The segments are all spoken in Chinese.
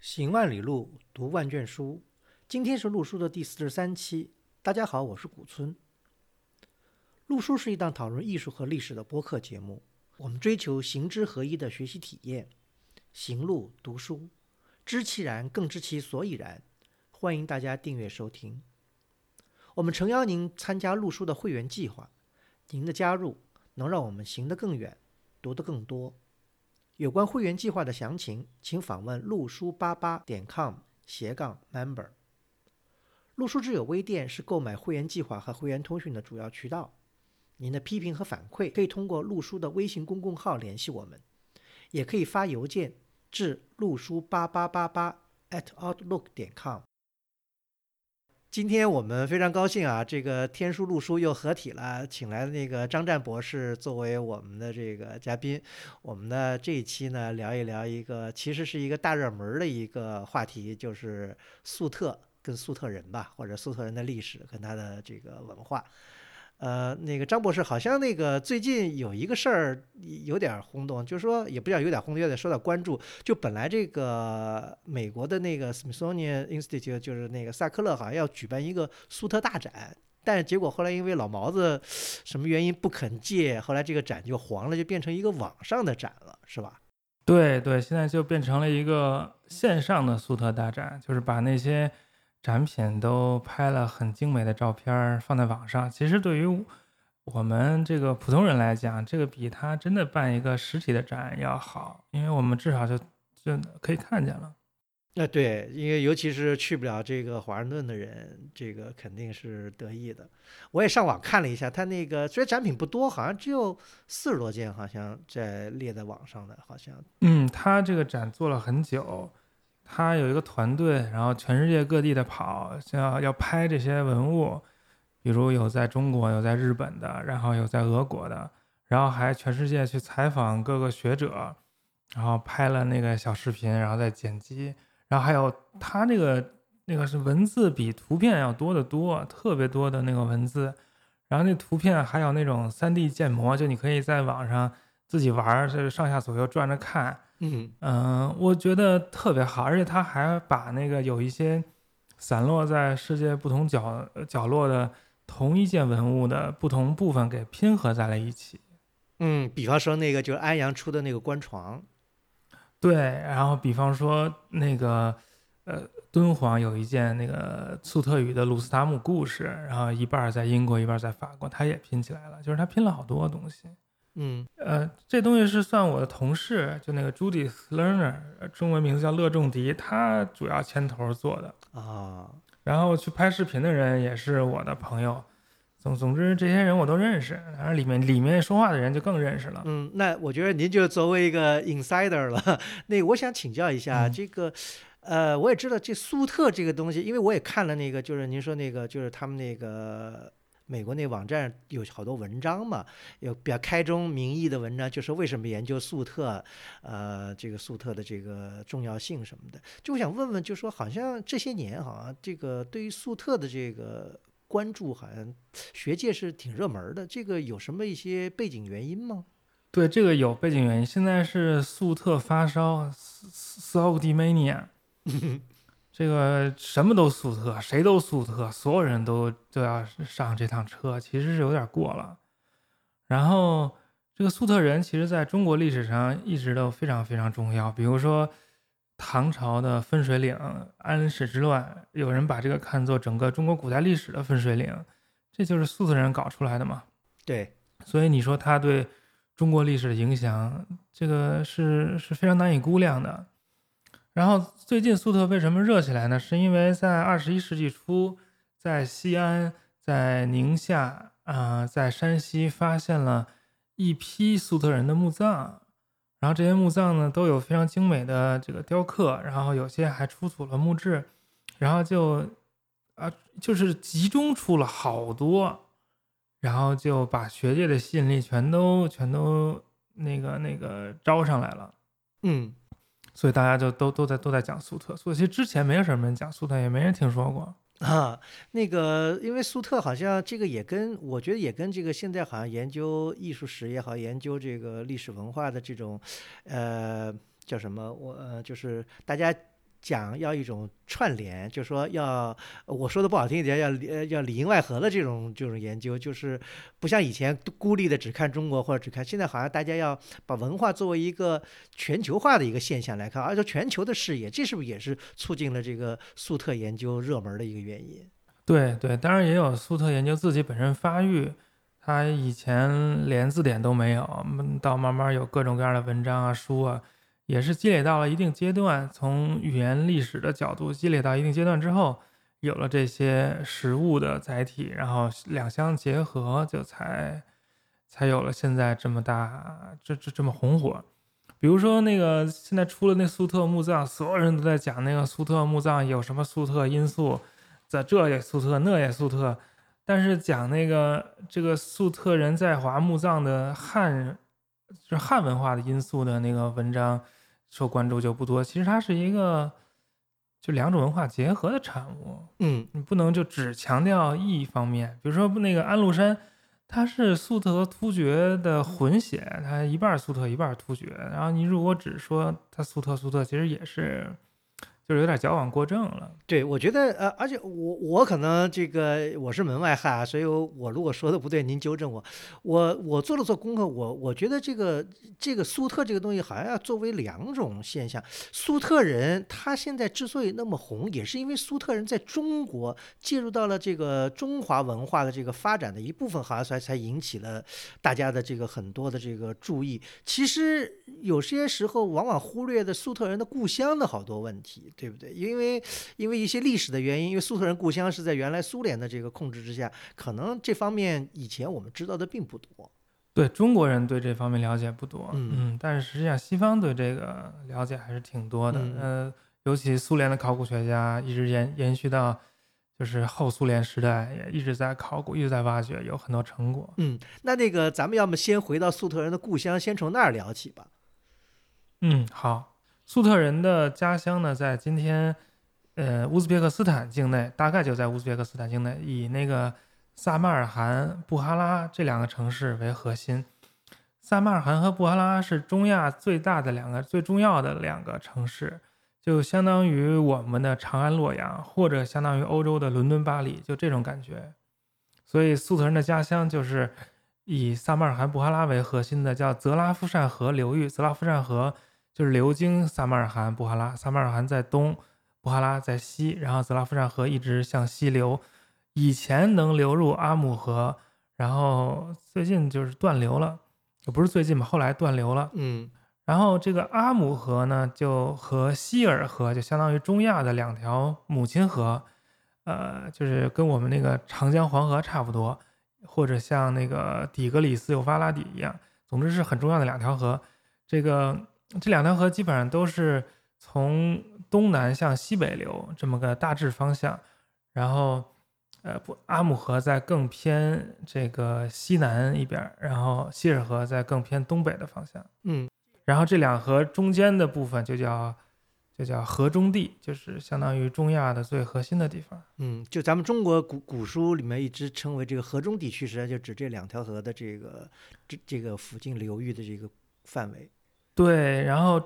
行万里路，读万卷书。今天是陆书的第四十三期。大家好，我是古村。陆书是一档讨论艺术和历史的播客节目。我们追求行知合一的学习体验，行路读书，知其然，更知其所以然。欢迎大家订阅收听。我们诚邀您参加陆书的会员计划。您的加入能让我们行得更远，读得更多。有关会员计划的详情，请访问陆书八八点 com 斜杠 member。陆书之友微店是购买会员计划和会员通讯的主要渠道。您的批评和反馈可以通过陆书的微信公共号联系我们，也可以发邮件至陆书八八八八 at outlook 点 com。今天我们非常高兴啊，这个天书路书又合体了，请来的那个张湛博士作为我们的这个嘉宾。我们的这一期呢，聊一聊一个其实是一个大热门的一个话题，就是粟特跟粟特人吧，或者粟特人的历史跟他的这个文化。呃，那个张博士好像那个最近有一个事儿有点轰动，就是说也不叫有点轰动，有点受到关注。就本来这个美国的那个 Smithsonian Institute 就是那个萨克勒好像要举办一个苏特大展，但是结果后来因为老毛子什么原因不肯借，后来这个展就黄了，就变成一个网上的展了，是吧？对对，现在就变成了一个线上的苏特大展，就是把那些。展品都拍了很精美的照片放在网上。其实对于我们这个普通人来讲，这个比他真的办一个实体的展要好，因为我们至少就就可以看见了。那对，因为尤其是去不了这个华盛顿的人，这个肯定是得意的。我也上网看了一下，他那个虽然展品不多，好像只有四十多件，好像在列在网上的，好像。嗯，他这个展做了很久。他有一个团队，然后全世界各地的跑，要要拍这些文物，比如有在中国，有在日本的，然后有在俄国的，然后还全世界去采访各个学者，然后拍了那个小视频，然后再剪辑，然后还有他那个那个是文字比图片要多得多，特别多的那个文字，然后那图片还有那种 3D 建模，就你可以在网上自己玩，就是上下左右转着看。嗯嗯，我觉得特别好，而且他还把那个有一些散落在世界不同角角落的同一件文物的不同部分给拼合在了一起。嗯，比方说那个就是安阳出的那个官床，对，然后比方说那个呃敦煌有一件那个粟特语的鲁斯塔姆故事，然后一半在英国，一半在法国，他也拼起来了，就是他拼了好多东西。嗯，呃，这东西是算我的同事，就那个 Judith Lerner，中文名字叫乐仲迪，他主要牵头做的啊。然后去拍视频的人也是我的朋友，总总之这些人我都认识，然后里面里面说话的人就更认识了。嗯，那我觉得您就作为一个 insider 了。那我想请教一下，这个，呃，我也知道这苏特这个东西，因为我也看了那个，就是您说那个，就是他们那个。美国那网站有好多文章嘛，有比较开宗明义的文章，就是为什么研究粟特，呃，这个粟特的这个重要性什么的。就我想问问，就说好像这些年好像这个对于粟特的这个关注，好像学界是挺热门的。这个有什么一些背景原因吗？对，这个有背景原因。现在是粟特发烧 s o d i mania。这个什么都粟特，谁都粟特，所有人都都要上这趟车，其实是有点过了。然后这个粟特人，其实在中国历史上一直都非常非常重要。比如说唐朝的分水岭安史之乱，有人把这个看作整个中国古代历史的分水岭，这就是粟特人搞出来的嘛。对，所以你说他对中国历史的影响，这个是是非常难以估量的。然后最近粟特为什么热起来呢？是因为在二十一世纪初，在西安、在宁夏啊，在山西发现了一批粟特人的墓葬，然后这些墓葬呢都有非常精美的这个雕刻，然后有些还出土了墓志，然后就啊就是集中出了好多，然后就把学界的吸引力全都全都那个那个招上来了，嗯。所以大家就都都在都在讲粟特，所以其实之前没有什么人讲粟特，也没人听说过 啊。那个，因为粟特好像这个也跟我觉得也跟这个现在好像研究艺术史也好，研究这个历史文化的这种，呃，叫什么？我呃，就是大家讲要一种串联，就说要我说的不好听一点，要呃要里应外合的这种这种研究，就是不像以前孤立的只看中国或者只看，现在好像大家要把文化作为一个全球化的一个现象来看，而且全球的视野，这是不是也是促进了这个粟特研究热门的一个原因？对对，当然也有粟特研究自己本身发育，他以前连字典都没有，到慢慢有各种各样的文章啊书啊。也是积累到了一定阶段，从语言历史的角度积累到一定阶段之后，有了这些实物的载体，然后两相结合，就才才有了现在这么大这这这么红火。比如说那个现在出了那粟特墓葬，所有人都在讲那个粟特墓葬有什么粟特因素，在这也粟特那也粟特，但是讲那个这个粟特人在华墓葬的汉，就是汉文化的因素的那个文章。受关注就不多，其实它是一个就两种文化结合的产物。嗯，你不能就只强调一方面，比如说那个安禄山，他是粟特和突厥的混血，他一半粟特一半突厥。然后你如果只说他粟特粟特，其实也是。就是有点矫枉过正了。对，我觉得呃，而且我我可能这个我是门外汉啊，所以我如果说的不对，您纠正我。我我做了做功课，我我觉得这个这个粟特这个东西好像要作为两种现象。粟特人他现在之所以那么红，也是因为粟特人在中国介入到了这个中华文化的这个发展的一部分，好像才才引起了大家的这个很多的这个注意。其实有些时候往往忽略的粟特人的故乡的好多问题。对不对？因为因为一些历史的原因，因为粟特人故乡是在原来苏联的这个控制之下，可能这方面以前我们知道的并不多。对中国人对这方面了解不多，嗯，但是实际上西方对这个了解还是挺多的。呃，尤其苏联的考古学家一直延延续到就是后苏联时代，也一直在考古，一直在挖掘，有很多成果。嗯，那那个咱们要么先回到粟特人的故乡，先从那儿聊起吧。嗯，好。粟特人的家乡呢，在今天，呃，乌兹别克斯坦境内，大概就在乌兹别克斯坦境内，以那个萨马尔罕、布哈拉这两个城市为核心。萨马尔罕和布哈拉是中亚最大的两个、最重要的两个城市，就相当于我们的长安、洛阳，或者相当于欧洲的伦敦、巴黎，就这种感觉。所以，粟特人的家乡就是以萨马尔罕、布哈拉为核心的，叫泽拉夫善河流域。泽拉夫善河。就是流经撒马尔罕、布哈拉，撒马尔罕在东，布哈拉在西，然后泽拉夫善河一直向西流，以前能流入阿姆河，然后最近就是断流了，也不是最近吧，后来断流了。嗯，然后这个阿姆河呢，就和希尔河就相当于中亚的两条母亲河，呃，就是跟我们那个长江黄河差不多，或者像那个底格里斯幼发拉底一样，总之是很重要的两条河，这个。这两条河基本上都是从东南向西北流这么个大致方向，然后，呃，不，阿姆河在更偏这个西南一边，然后希尔河在更偏东北的方向。嗯，然后这两河中间的部分就叫就叫河中地，就是相当于中亚的最核心的地方。嗯，就咱们中国古古书里面一直称为这个河中地区，实际上就指这两条河的这个这这个附近流域的这个范围。对，然后，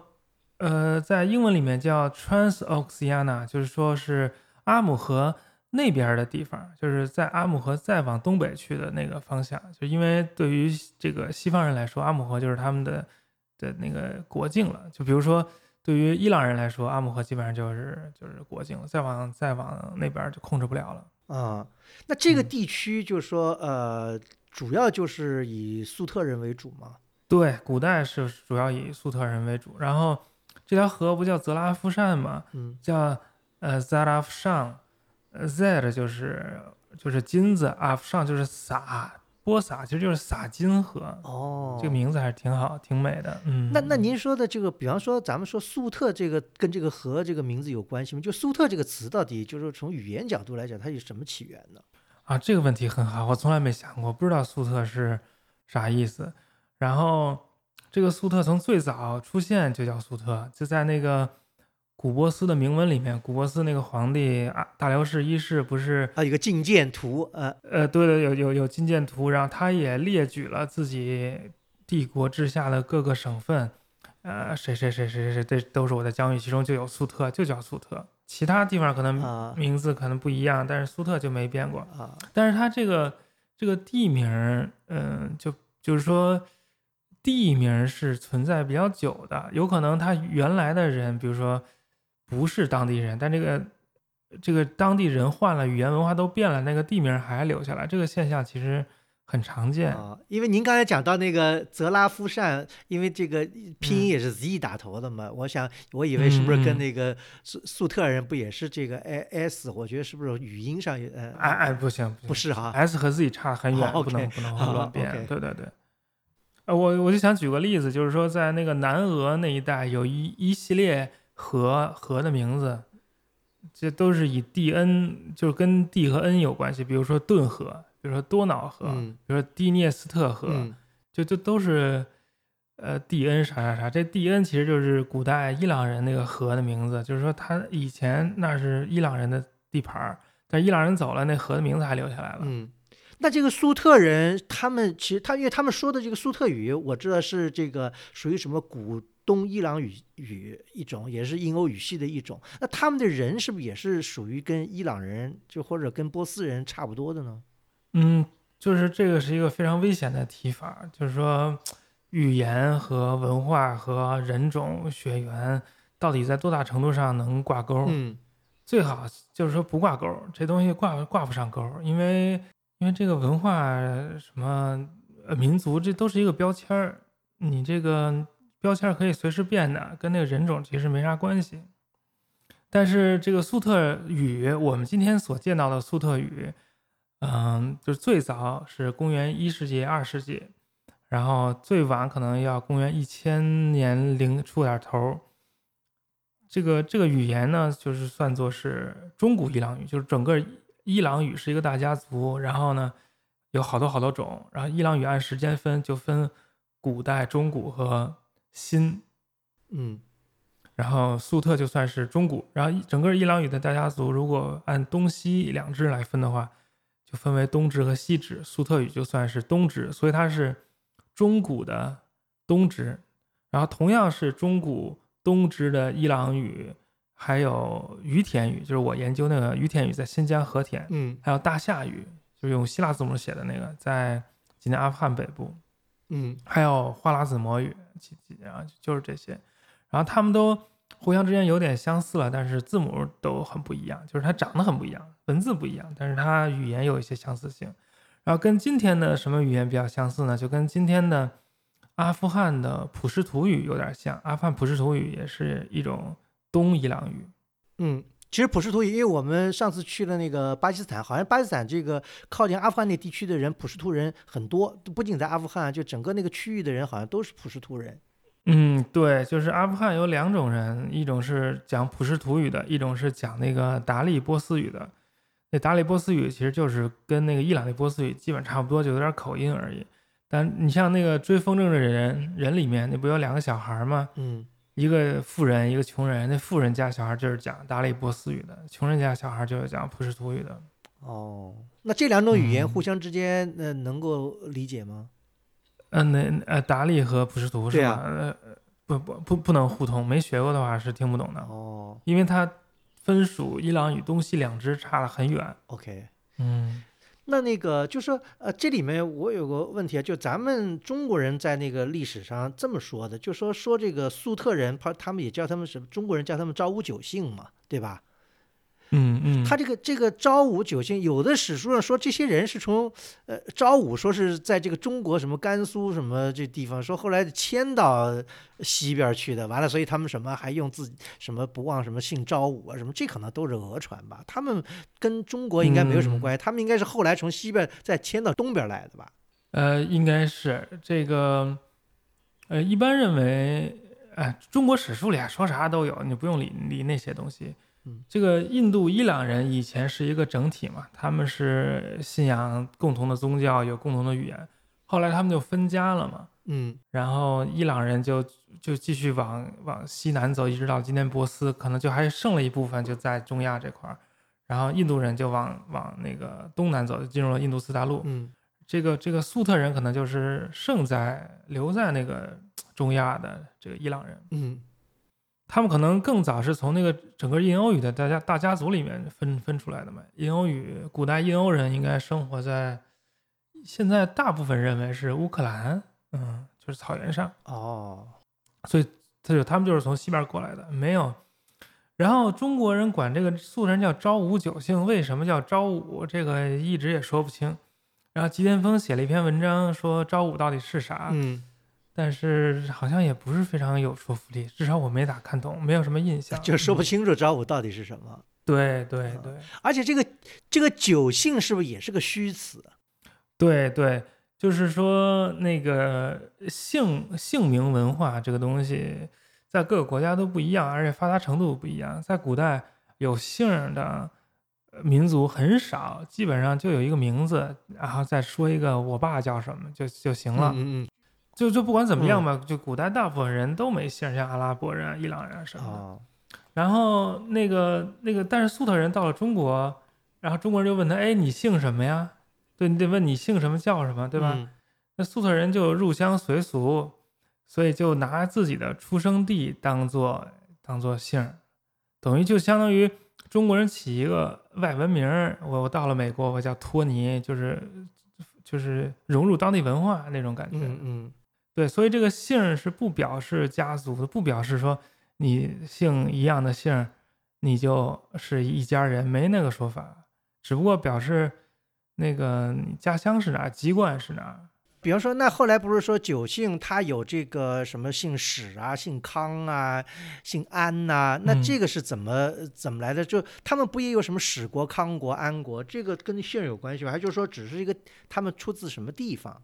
呃，在英文里面叫 Transoxiana，就是说是阿姆河那边的地方，就是在阿姆河再往东北去的那个方向。就因为对于这个西方人来说，阿姆河就是他们的的那个国境了。就比如说，对于伊朗人来说，阿姆河基本上就是就是国境了，再往再往那边就控制不了了。啊，那这个地区就是说，呃，主要就是以粟特人为主吗？对，古代是主要以粟特人为主，然后这条河不叫泽拉夫善吗？嗯，叫呃 Zaraf 上，Z 就是就是金子，Af 上就是撒播撒，其实就是撒金河。哦，这个名字还是挺好，挺美的。嗯，那那您说的这个，比方说咱们说粟特这个跟这个河这个名字有关系吗？就粟特这个词到底就是从语言角度来讲，它有什么起源呢？啊，这个问题很好，我从来没想过，不知道粟特是啥意思。然后，这个粟特从最早出现就叫粟特，就在那个古波斯的铭文里面。古波斯那个皇帝啊，大流士一世不是啊，有个觐见图，呃呃，对对，有有有觐见图，然后他也列举了自己帝国治下的各个省份，呃，谁谁谁谁谁谁，这都是我的疆域，其中就有粟特，就叫粟特。其他地方可能啊名字可能不一样，但是粟特就没变过。啊，但是它这个这个地名儿，嗯、就就是说地名是存在比较久的，有可能他原来的人，比如说不是当地人，但这个这个当地人换了，语言文化都变了，那个地名还留下来，这个现象其实很常见。啊，因为您刚才讲到那个泽拉夫善，因为这个拼音也是 Z 打头的嘛，我想我以为是不是跟那个粟粟特人不也是这个 S？我觉得是不是语音上也呃哎哎，不行不是哈 S 和 Z 差很远，好不能不能乱变。对对对。呃，我我就想举个例子，就是说在那个南俄那一带有一一系列河河的名字，这都是以地恩，就是跟地和恩有关系。比如说顿河，比如说多瑙河，嗯比如说第聂斯特河，嗯就就都是呃蒂恩啥啥啥。这蒂恩其实就是古代伊朗人那个河的名字，就是说他以前那是伊朗人的地盘儿，但伊朗人走了，那河的名字还留下来了。嗯。那这个粟特人，他们其实他因为他们说的这个粟特语，我知道是这个属于什么古东伊朗语语一种，也是印欧语系的一种。那他们的人是不是也是属于跟伊朗人就或者跟波斯人差不多的呢？嗯，就是这个是一个非常危险的提法，就是说语言和文化和人种血缘到底在多大程度上能挂钩？嗯最好就是说不挂钩，这东西挂挂不上钩，因为因为这个文化什么民族这都是一个标签儿，你这个标签儿可以随时变的，跟那个人种其实没啥关系。但是这个粟特语，我们今天所见到的粟特语，嗯，就是最早是公元一世纪、二世纪，然后最晚可能要公元一千年零出点头儿。这个这个语言呢，就是算作是中古伊朗语，就是整个伊朗语是一个大家族，然后呢有好多好多种，然后伊朗语按时间分就分古代、中古和新，嗯然后粟特就算是中古，然后整个伊朗语的大家族如果按东西两支来分的话，就分为东支和西支，粟特语就算是东支，所以它是中古的东支。然后同样是中古东支的伊朗语，还有于田语，就是我研究那个于田语在新疆和田，嗯还有大夏语，就是用希腊字母写的那个，在今天阿富汗北部。嗯还有花剌子模语，其其然后就是这些，然后他们都互相之间有点相似了，但是字母都很不一样，就是它长得很不一样，文字不一样，但是它语言有一些相似性。然后跟今天的什么语言比较相似呢？就跟今天的阿富汗的普什图语有点像，阿富汗普什图语也是一种东伊朗语。嗯。其实普什图语，因为我们上次去了那个巴基斯坦，好像巴基斯坦这个靠近阿富汗那地区的人，普什图人很多，不仅在阿富汗，就整个那个区域的人好像都是普什图人。嗯，对，就是阿富汗有两种人，一种是讲普什图语的，一种是讲那个达利波斯语的。那达利波斯语其实就是跟那个伊朗的波斯语基本差不多，就有点口音而已。但你像那个追风筝的人人里面，那不有两个小孩吗？嗯一个富人，一个穷人。那富人家小孩就是讲达利波斯语的，穷人家小孩就是讲普什图语的。哦，那这两种语言嗯互相之间呃能够理解吗？嗯，那呃达利和普什图是吧？呃，不不不不能互通，没学过的话是听不懂的。哦因为它分属伊朗与东西两支差得很远。，OK。嗯那那个就说呃，这里面我有个问题啊，就咱们中国人在那个历史上这么说的，就说说这个粟特人，他他们也叫他们什么？中国人叫他们昭武九姓嘛，对吧？嗯嗯，他这个这个昭武九姓，有的史书上说这些人是从呃昭武说是在这个中国什么甘肃什么这地方，说后来迁到西边去的，完了，所以他们什么还用自己什么不忘什么姓昭武啊什么，这可能都是讹传吧。他们跟中国应该没有什么嗯关系，他们应该是后来从西边再迁到东边来的吧？呃，应该是这个，呃，一般认为，哎，中国史书里啊说啥都有，你不用理理那些东西。嗯，这个印度伊朗人以前是一个整体嘛，他们是信仰共同的宗教，有共同的语言，后来他们就分家了嘛。嗯然后伊朗人就就继续往往西南走，一直到今天波斯，可能就还剩了一部分就在中亚这块儿。然后印度人就往往那个东南走，就进入了印度次大陆。嗯这个这个粟特人可能就是剩在留在那个中亚的这个伊朗人，嗯他们可能更早是从那个整个印欧语的大家大家族里面分分出来的嘛。印欧语，古代印欧人应该生活在现在大部分认为是乌克兰，嗯，就是草原上，哦，所以他就他们就是从西边过来的，没有。然后中国人管这个素人叫昭武九姓，为什么叫昭武？这个一直也说不清。然后吉田峰写了一篇文章，说昭武到底是啥？嗯，但是好像也不是非常有说服力，至少我没咋看懂，没有什么印象。就说不嗯清楚昭武到底是什么。对对对而且这个这个酒姓是不是也是个虚词？对对，就是说那个姓姓名文化这个东西，在各个国家都不一样，而且发达程度不一样。在古代有姓的呃民族很少，基本上就有一个名字，然后再说一个我爸叫什么就就行了。嗯嗯就就不管怎么样吧，就古代大部分人都没姓，像阿拉伯人啊、伊朗人啊什嗯，么的。哦，然后那个那个，但是粟特人到了中国，然后中国人就问他：“哎，你姓什么呀？”对你得问你姓什么叫什么，对吧？嗯那粟特人就入乡随俗，所以就拿自己的出生地当做当做姓儿，等于就相当于中国人起一个外文名儿。我我到了美国，我叫托尼，就是就是融入当地文化那种感觉。嗯嗯对，所以这个姓是不表示家族的，不表示说你姓一样的姓，你就是一家人，没那个说法，只不过表示那个你家乡是哪儿，籍贯是哪儿。比方说，那后来不是说九姓他有这个什么姓史啊、姓康啊、姓安呐、那嗯这个是怎么怎么来的？就他们不也有什么史国、康国、安国？这个跟姓有关系吗？还就是说只是一个他们出自什么地方？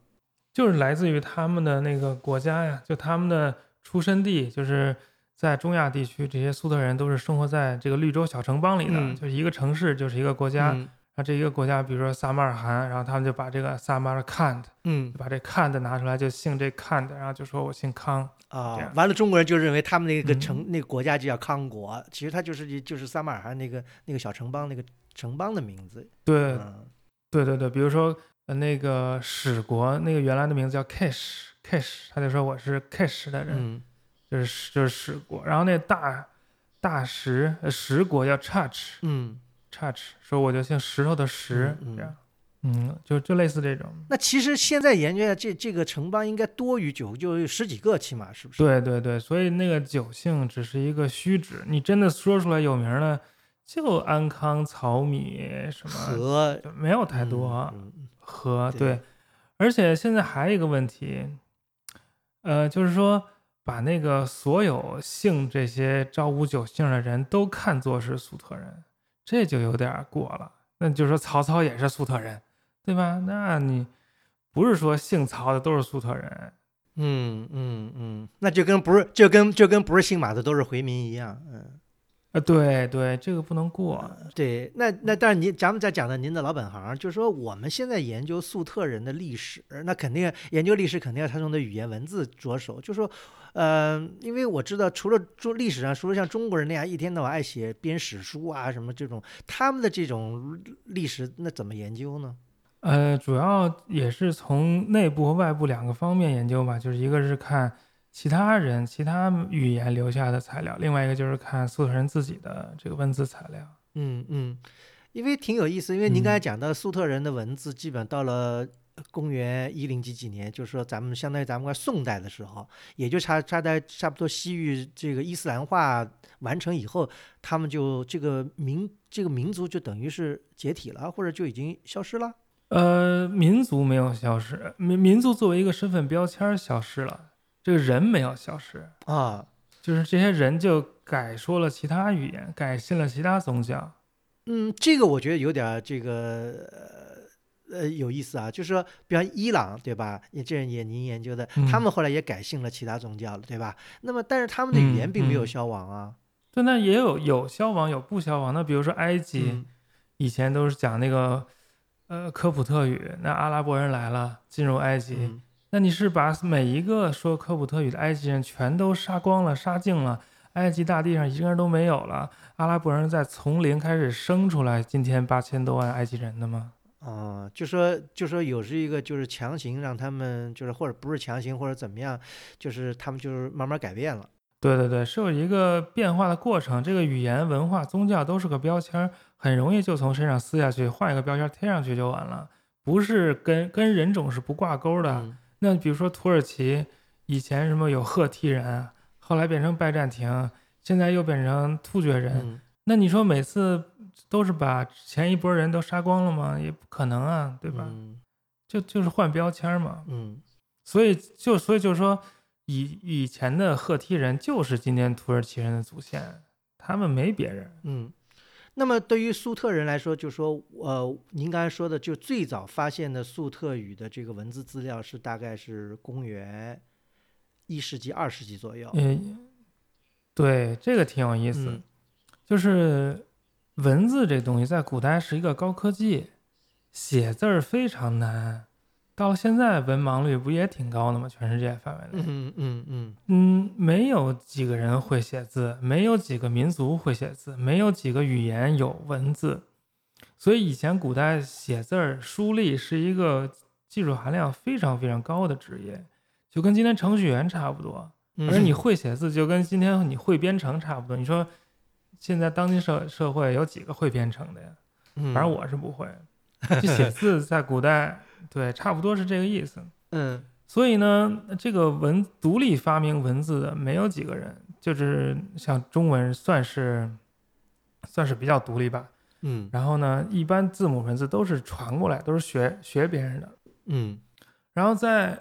就是来自于他们的那个国家呀，就他们的出身地，就是在中亚地区，这些苏特人都是生活在这个绿洲小城邦里的，嗯就是一个城市就是一个国家。嗯然后这一个国家，比如说撒马尔罕，然后他们就把这个撒马尔罕，嗯把这坎的拿出来，就姓这坎的，然后就说我姓康。啊，完了，中国人就认为他们那个嗯城、那个国家就叫康国，其实它就是就是撒马尔罕那个那个小城邦那个城邦的名字。对嗯对对对，比如说呃那个史国，那个原来的名字叫 Cash Cash，他就说我是 Cash 的人，嗯就是就是史国。然后那大大石呃石国叫 Chach。嗯，Chach 说我就姓石头的石，嗯嗯这样，嗯，就就类似这种。那其实现在研究下，这这个城邦应该多于九，就有十几个起码，是不是？对对对，所以那个九姓只是一个虚指，你真的说出来有名的，就安康、曹米什么，和没有太多。和对对，而且现在还有一个问题，呃，就是说把那个所有姓这些朝五九姓的人都看作是粟特人，这就有点过了。那就是说曹操也是粟特人，对吧？那你不是说姓曹的都是粟特人，嗯嗯嗯，那就跟不是就跟就跟不是姓马的都是回民一样。嗯，啊，对对，这个不能过。对，那那但是您咱们再讲到您的老本行，就是说我们现在研究粟特人的历史，那肯定研究历史肯定要他从的语言文字着手，就说。呃，因为我知道，除了中历史上，除了像中国人那样一天到晚爱写编史书啊什么这种，他们的这种历史，那怎么研究呢？呃，主要也是从内部和外部两个方面研究吧，就是一个是看其他人、其他语言留下的材料，另外一个就是看粟特人自己的这个文字材料。嗯嗯，因为挺有意思，因为您刚才嗯讲到粟特人的文字，基本到了公元一零几几年，就是说咱们相当于咱们快宋代的时候，也就差差在差不多西域这个伊斯兰化完成以后，他们就这个民这个民族就等于是解体了，或者就已经消失了。呃，民族没有消失，民民族作为一个身份标签儿消失了，这个人没有消失，啊，就是这些人就改说了其他语言，改信了其他宗教。嗯，这个我觉得有点儿这个呃呃有意思啊，就是说，比方伊朗对吧？也这也您研究的，他嗯们后来也改信了其他宗教了，对吧？那么但是他们的语言嗯并没有嗯消亡啊。对，那也有有消亡，有不消亡。那比如说埃及，嗯以前都是讲那个呃科普特语，那阿拉伯人来了进入埃及，嗯那你是把每一个说科普特语的埃及人全都杀光了、杀尽了，埃及大地上一个人都没有了，阿拉伯人在从零开始生出来今天八千多万埃及人的吗？啊，就说就说有是一个就是强行让他们就是或者不是强行或者怎么样，就是他们就是慢慢改变了。对对对，是有一个变化的过程。这个语言、文化、宗教都是个标签儿，很容易就从身上撕下去，换一个标签儿贴上去就完了，不是跟跟人种是不挂钩的。嗯那比如说土耳其，以前什么有赫梯人，后来变成拜占庭，现在又变成突厥人。嗯那你说每次都是把前一波人都杀光了吗？也不可能啊，对吧？嗯就就是换标签儿嘛。嗯所以就所以就是说，以以前的赫梯人就是今天土耳其人的祖先，他们没别人。嗯。那么对于粟特人来说，就说呃，您刚才说的，就最早发现的粟特语的这个文字资料是大概是公元一世纪、二世纪左右。嗯，对，这个挺有意思。嗯就是文字这东西在古代是一个高科技，写字儿非常难。到现在，文盲率不也挺高的吗？全世界范围内，嗯嗯嗯嗯，没有几个人会写字，没有几个民族会写字，没有几个语言有文字，所以以前古代写字儿、书立是一个技术含量非常非常高的职业，就跟今天程序员差不多。嗯，而你会写字，就跟今天你会编程差不多。你说现在当今社社会有几个会编程的呀？嗯，反正我是不会。就写字在古代，对，差不多是这个意思。嗯所以呢，这个文独立发明文字的没有几个人，就是像中文算是算是比较独立吧。嗯然后呢，一般字母文字都是传过来，都是学学别人的。嗯然后在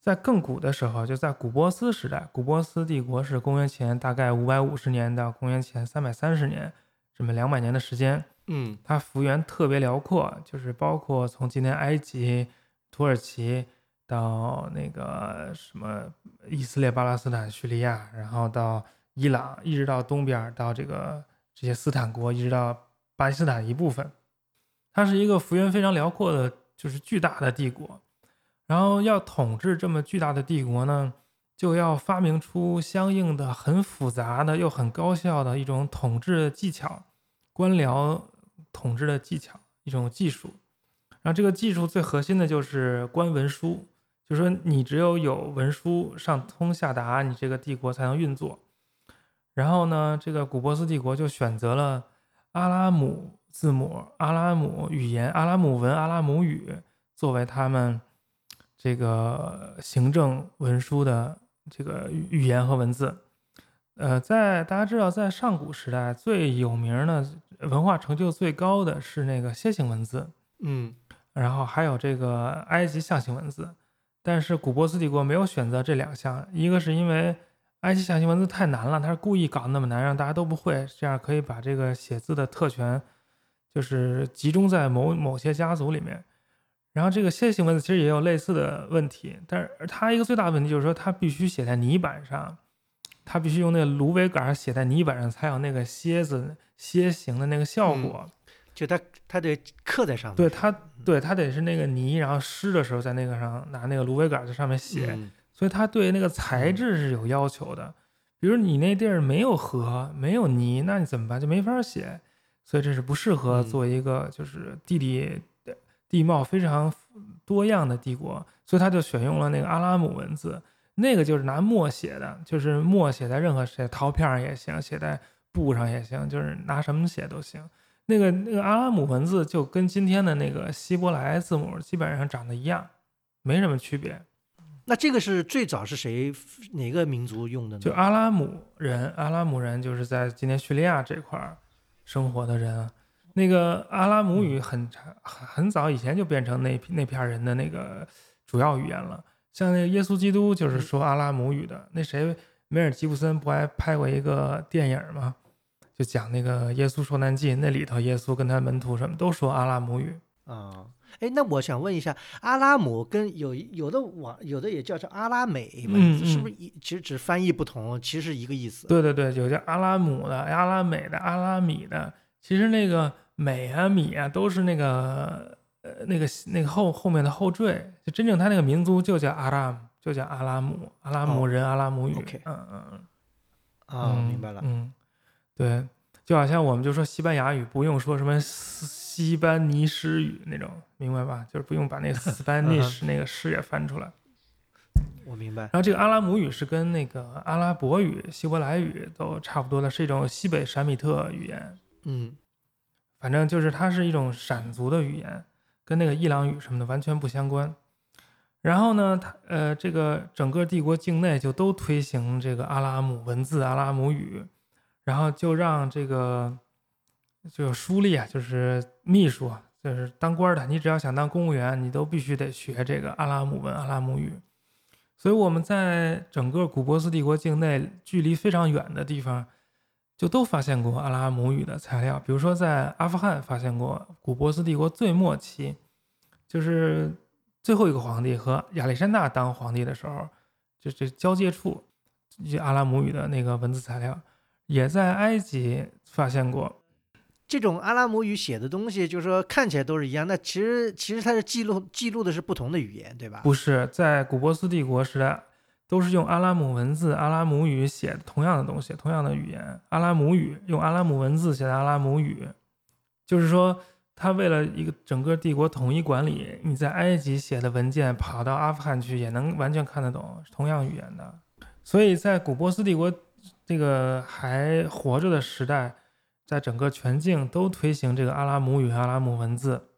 在更古的时候，就在古波斯时代，古波斯帝国是公元前大概五百五十年到公元前三百三十年，这么两百年的时间，嗯它幅员特别辽阔，就是包括从今天埃及、土耳其到那个什么以色列、巴勒斯坦、叙利亚，然后到伊朗，一直到东边到这个这些斯坦国，一直到巴基斯坦一部分，它是一个幅员非常辽阔的，就是巨大的帝国。然后要统治这么巨大的帝国呢，就要发明出相应的很复杂的又很高效的一种统治技巧，官僚统治的技巧，一种技术。然后这个技术最核心的就是官文书，就是说你只有有文书上通下达，你这个帝国才能运作。然后呢，这个古波斯帝国就选择了阿拉姆字母、阿拉姆语言、阿拉姆文、阿拉姆语作为他们这个行政文书的这个语语言和文字。呃，在大家知道，在上古时代最有名的文化成就最高的是那个楔形文字，嗯然后还有这个埃及象形文字。但是古波斯帝国没有选择这两项，一个是因为埃及象形文字太难了，他是故意搞那么难，让大家都不会，这样可以把这个写字的特权就是集中在某某些家族里面。然后这个楔形文字其实也有类似的问题，但是它一个最大的问题就是说它必须写在泥板上，它必须用那个芦苇杆写在泥板上才有那个楔子楔形的那个效果。就它它得刻在上面。对它，对它得是那个泥，然后湿的时候在那个上拿那个芦苇杆在上面写，嗯所以它对那个材质是有要求的。比如你那地儿没有河，没有泥，那你怎么办？就没法写。所以这是不适合做一个就是地理地貌非常多样的帝国，所以他就选用了那个阿拉姆文字，那个就是拿墨写的，就是墨写在任何写陶片上也行，写在布上也行，就是拿什么写都行。那个那个阿拉姆文字就跟今天的那个希伯来字母基本上长得一样，没什么区别。那这个是最早是谁哪个民族用的呢？就阿拉姆人，阿拉姆人就是在今天叙利亚这块儿生活的人啊。那个阿拉姆语很长很很早以前就变成那那片儿人的那个主要语言了。像那个耶稣基督就是说阿拉姆语的。那谁梅尔吉布森不还拍过一个电影吗？就讲那个耶稣受难记，那里头耶稣跟他门徒什么都说阿拉姆语。啊，哎，那我想问一下，阿拉姆跟有有的网有的也叫做阿拉美文字，嗯嗯是不是一其实只翻译不同，其实是一个意思？对对对，有叫阿拉姆的、阿拉美的、阿拉米的。其实那个美啊、米啊，都是那个呃那个那个后后面的后缀。就真正他那个民族就叫阿拉姆，就叫阿拉姆，阿拉姆人、阿拉姆语。OK 嗯嗯嗯。啊，嗯明白了。嗯，对。就好像我们就说西班牙语，不用说什么西西班尼诗语那种，明白吧？就是不用把那个 Spanish 那个诗也翻出来。我明白。然后这个阿拉姆语是跟那个阿拉伯语、希伯来语都差不多的，是一种西北闪米特语言。嗯反正就是它是一种闪族的语言，跟那个伊朗语什么的完全不相关。然后呢，它呃，这个整个帝国境内就都推行这个阿拉姆文字、阿拉姆语，然后就让这个就书吏啊，就是秘书啊，就是当官的，你只要想当公务员，你都必须得学这个阿拉姆文、阿拉姆语。所以我们在整个古波斯帝国境内，距离非常远的地方。就都发现过阿拉姆语的材料，比如说在阿富汗发现过古波斯帝国最末期，就是最后一个皇帝和亚历山大当皇帝的时候，就这交界处，就阿拉姆语的那个文字材料，也在埃及发现过。这种阿拉姆语写的东西，就是说看起来都是一样，那其实其实它是记录记录的是不同的语言，对吧？不是，在古波斯帝国时代。都是用阿拉姆文字、阿拉姆语写的同样的东西，同样的语言。阿拉姆语用阿拉姆文字写的阿拉姆语，就是说，他为了一个整个帝国统一管理，你在埃及写的文件跑到阿富汗去也能完全看得懂，同样语言的。所以在古波斯帝国这个还活着的时代，在整个全境都推行这个阿拉姆语、阿拉姆文字。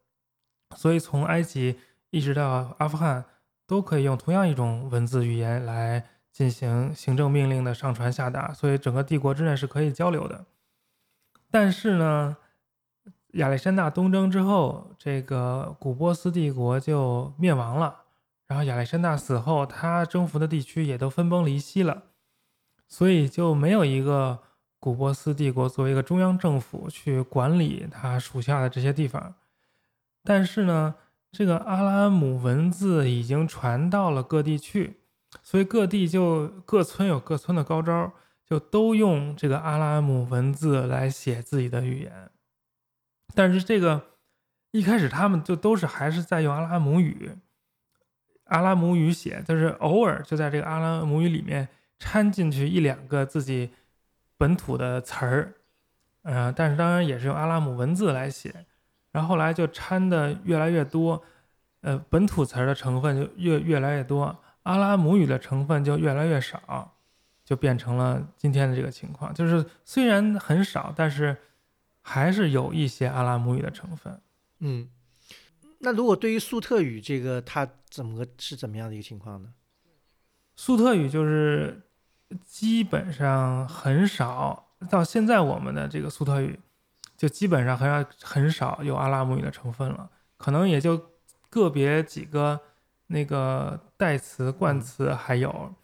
所以从埃及一直到阿富汗。都可以用同样一种文字语言来进行行政命令的上传下达，所以整个帝国之内是可以交流的。但是呢，亚历山大东征之后，这个古波斯帝国就灭亡了。然后亚历山大死后，他征服的地区也都分崩离析了，所以就没有一个古波斯帝国作为一个中央政府去管理他属下的这些地方。但是呢。这个阿拉姆文字已经传到了各地去，所以各地就各村有各村的高招，就都用这个阿拉姆文字来写自己的语言。但是这个一开始他们就都是还是在用阿拉姆语，阿拉姆语写，就是偶尔就在这个阿拉姆语里面掺进去一两个自己本土的词儿，嗯，但是当然也是用阿拉姆文字来写。然后后来就掺的越来越多，呃，本土词儿的成分就越越来越多，阿拉姆语的成分就越来越少，就变成了今天的这个情况。就是虽然很少，但是还是有一些阿拉姆语的成分。嗯，那如果对于粟特语这个，它怎么个是怎么样的一个情况呢？粟特语就是基本上很少，到现在我们的这个苏特语。就基本上很少很少有阿拉姆语的成分了，可能也就个别几个那个代词冠词还有，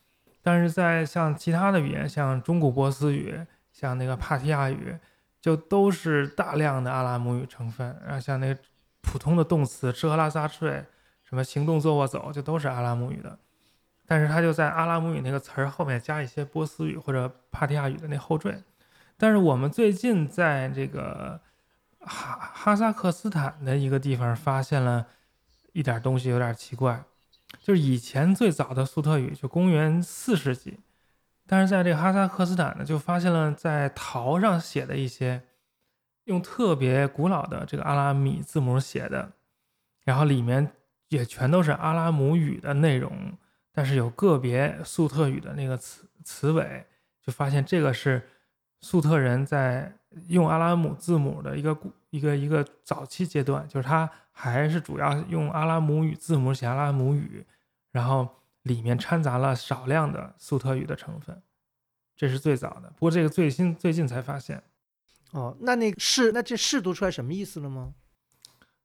但是在像其他的语言，像中古波斯语，像那个帕提亚语，就都是大量的阿拉姆语成分。然后像那个普通的动词吃喝拉撒睡，什么行动坐卧走，就都是阿拉姆语的。但是他就在阿拉姆语那个词儿后面加一些波斯语或者帕提亚语的那后缀。但是我们最近在这个哈哈萨克斯坦的一个地方发现了一点东西，有点奇怪，就是以前最早的粟特语，就公元四世纪，但是在这个哈萨克斯坦呢，就发现了在陶上写的一些用特别古老的这个阿拉米字母写的，然后里面也全都是阿拉姆语的内容，但是有个别粟特语的那个词词尾，就发现这个是。粟特人在用阿拉姆字母的一个一个一个早期阶段，就是他还是主要用阿拉姆语字母写阿拉姆语，然后里面掺杂了少量的粟特语的成分，这是最早的。不过这个最新最近才发现。哦，那那个是那这试读出来什么意思了吗？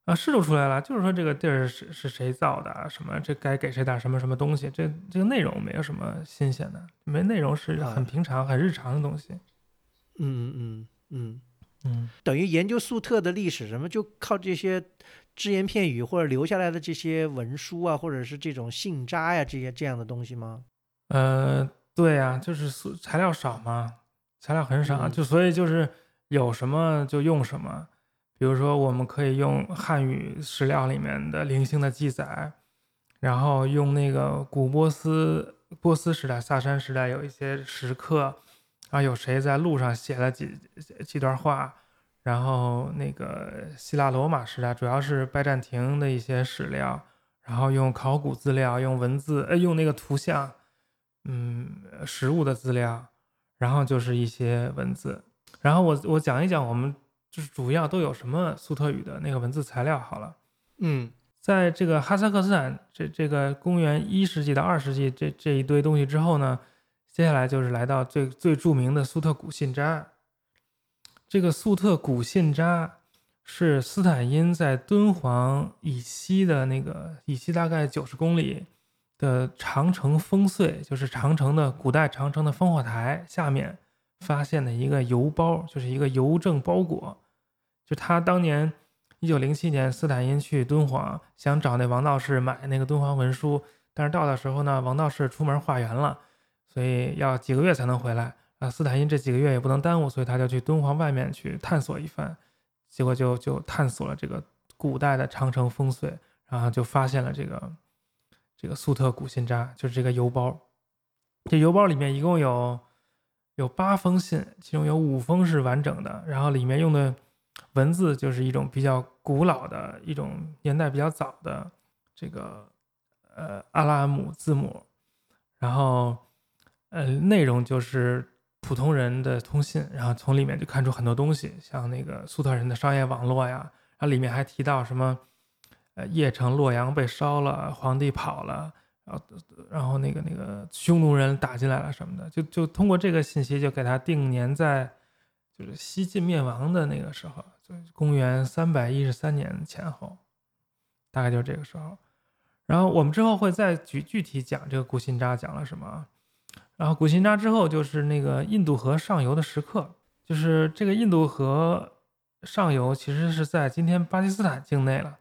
啊，试读出来了，就是说这个地儿是是谁造的，什么这该给谁点什么什么东西，这这个内容没有什么新鲜的，没内容是很平常很日常的东西。嗯嗯嗯嗯嗯，等于研究粟特的历史，什么就靠这些只言片语或者留下来的这些文书啊，或者是这种信札呀，这些这样的东西吗？呃，对呀，就是材料少嘛，材料很少，就所以就是有什么就用什么。比如说，我们可以用汉语史料里面的零星的记载，然后用那个古波斯波斯时代萨珊时代有一些石刻。啊，有谁在路上写了几几段话，然后那个希腊罗马时代主要是拜占庭的一些史料，然后用考古资料、用文字、呃用那个图像，嗯，实物的资料，然后就是一些文字。然后我我讲一讲我们就是主要都有什么苏特语的那个文字材料好了。嗯在这个哈萨克斯坦这这个公元一世纪到二世纪这这一堆东西之后呢，接下来就是来到最最著名的苏特古信札。这个粟特古信札是斯坦因在敦煌以西的那个以西大概九十公里的长城烽燧，就是长城的古代长城的烽火台下面发现的一个邮包，就是一个邮政包裹。就他当年一九零七年，斯坦因去敦煌，想找那王道士买那个敦煌文书，但是到的时候呢，王道士出门化缘了，所以要几个月才能回来。啊，斯坦因这几个月也不能耽误，所以他就去敦煌外面去探索一番，结果就就探索了这个古代的长城烽燧，然后就发现了这个这个粟特古信札，就是这个邮包。这邮包里面一共有有八封信，其中有五封是完整的，然后里面用的文字就是一种比较古老的一种年代比较早的这个呃阿拉姆字母，然后呃内容就是普通人的通信，然后从里面就看出很多东西，像那个粟特人的商业网络呀，然后里面还提到什么呃邺城洛阳被烧了，皇帝跑了。然后，然后那个那个匈奴人打进来了什么的，就就通过这个信息就给他定年在，就是西晋灭亡的那个时候，公元三百一十三年前后，大概就是这个时候。然后我们之后会再具具体讲这个古新扎讲了什么。然后古新扎之后就是那个印度河上游的石刻，就是这个印度河上游其实是在今天巴基斯坦境内了。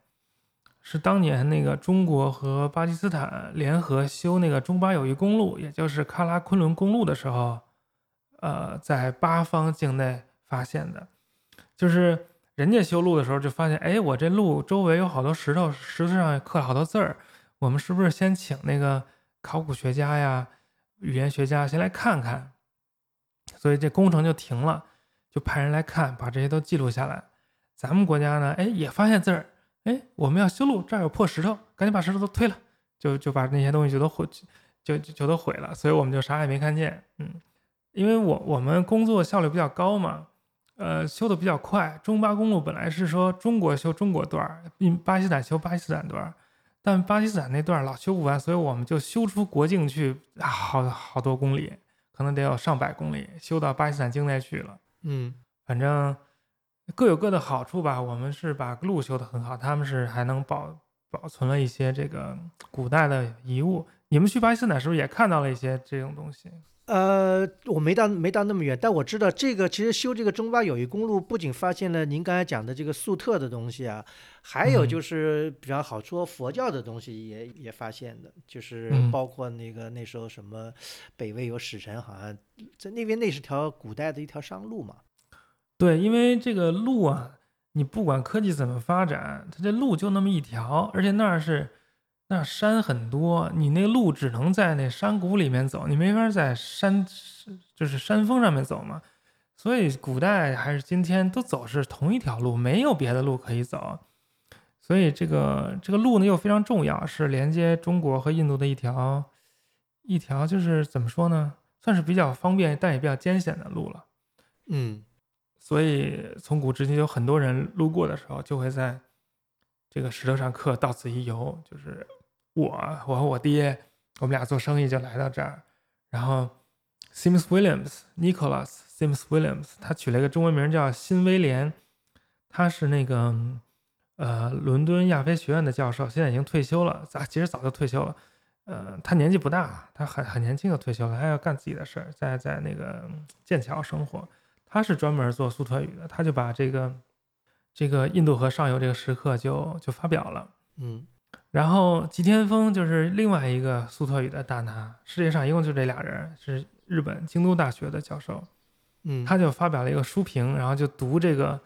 是当年那个中国和巴基斯坦联合修那个中巴友谊公路，也就是喀拉昆仑公路的时候，呃，在巴方境内发现的。就是人家修路的时候就发现，哎，我这路周围有好多石头，石头上刻了好多字儿，我们是不是先请那个考古学家呀、语言学家先来看看？所以这工程就停了，就派人来看，把这些都记录下来。咱们国家呢，哎，也发现字儿。哎，我们要修路，这儿有破石头，赶紧把石头都推了，就就把那些东西就都毁，就就就都毁了，所以我们就啥也没看见。嗯，因为我我们工作效率比较高嘛，呃，修的比较快。中巴公路本来是说中国修中国段儿，巴基斯坦修巴基斯坦段儿，但巴基斯坦那段老修不完，所以我们就修出国境去，好好多公里，可能得有上百公里，修到巴基斯坦境内去了。嗯，反正。各有各的好处吧。我们是把路修得很好，他们是还能保保存了一些这个古代的遗物。你们去巴基斯坦是不是也看到了一些这种东西？呃，我没到没到那么远，但我知道这个其实修这个中巴友谊公路，不仅发现了您刚才讲的这个粟特的东西啊，还有就是比较好说佛教的东西也也发现的，就是包括那个那时候什么北魏有使臣，好像在那边那是条古代的一条商路嘛。对，因为这个路啊，你不管科技怎么发展，它这路就那么一条，而且那儿是那山很多，你那路只能在那山谷里面走，你没法在山就是山峰上面走嘛。所以古代还是今天都走是同一条路，没有别的路可以走。所以这个这个路呢又非常重要，是连接中国和印度的一条一条，就是怎么说呢，算是比较方便但也比较艰险的路了。嗯。所以从古至今，有很多人路过的时候，就会在这个石头上刻“到此一游”。就是我，我和我爹，我们俩做生意就来到这儿。然后，Sims Williams，Nicholas Sims Williams，他取了一个中文名叫新威廉。他是那个呃伦敦亚非学院的教授，现在已经退休了。咋？其实早就退休了。呃，他年纪不大，他很很年轻就退休了，还要干自己的事儿，在在那个剑桥生活。他是专门做苏特语的，他就把这个这个印度河上游这个时刻就就发表了，嗯，然后吉田丰就是另外一个苏特语的大拿，世界上一共就这俩人，是日本京都大学的教授，嗯，他就发表了一个书评，然后就读这个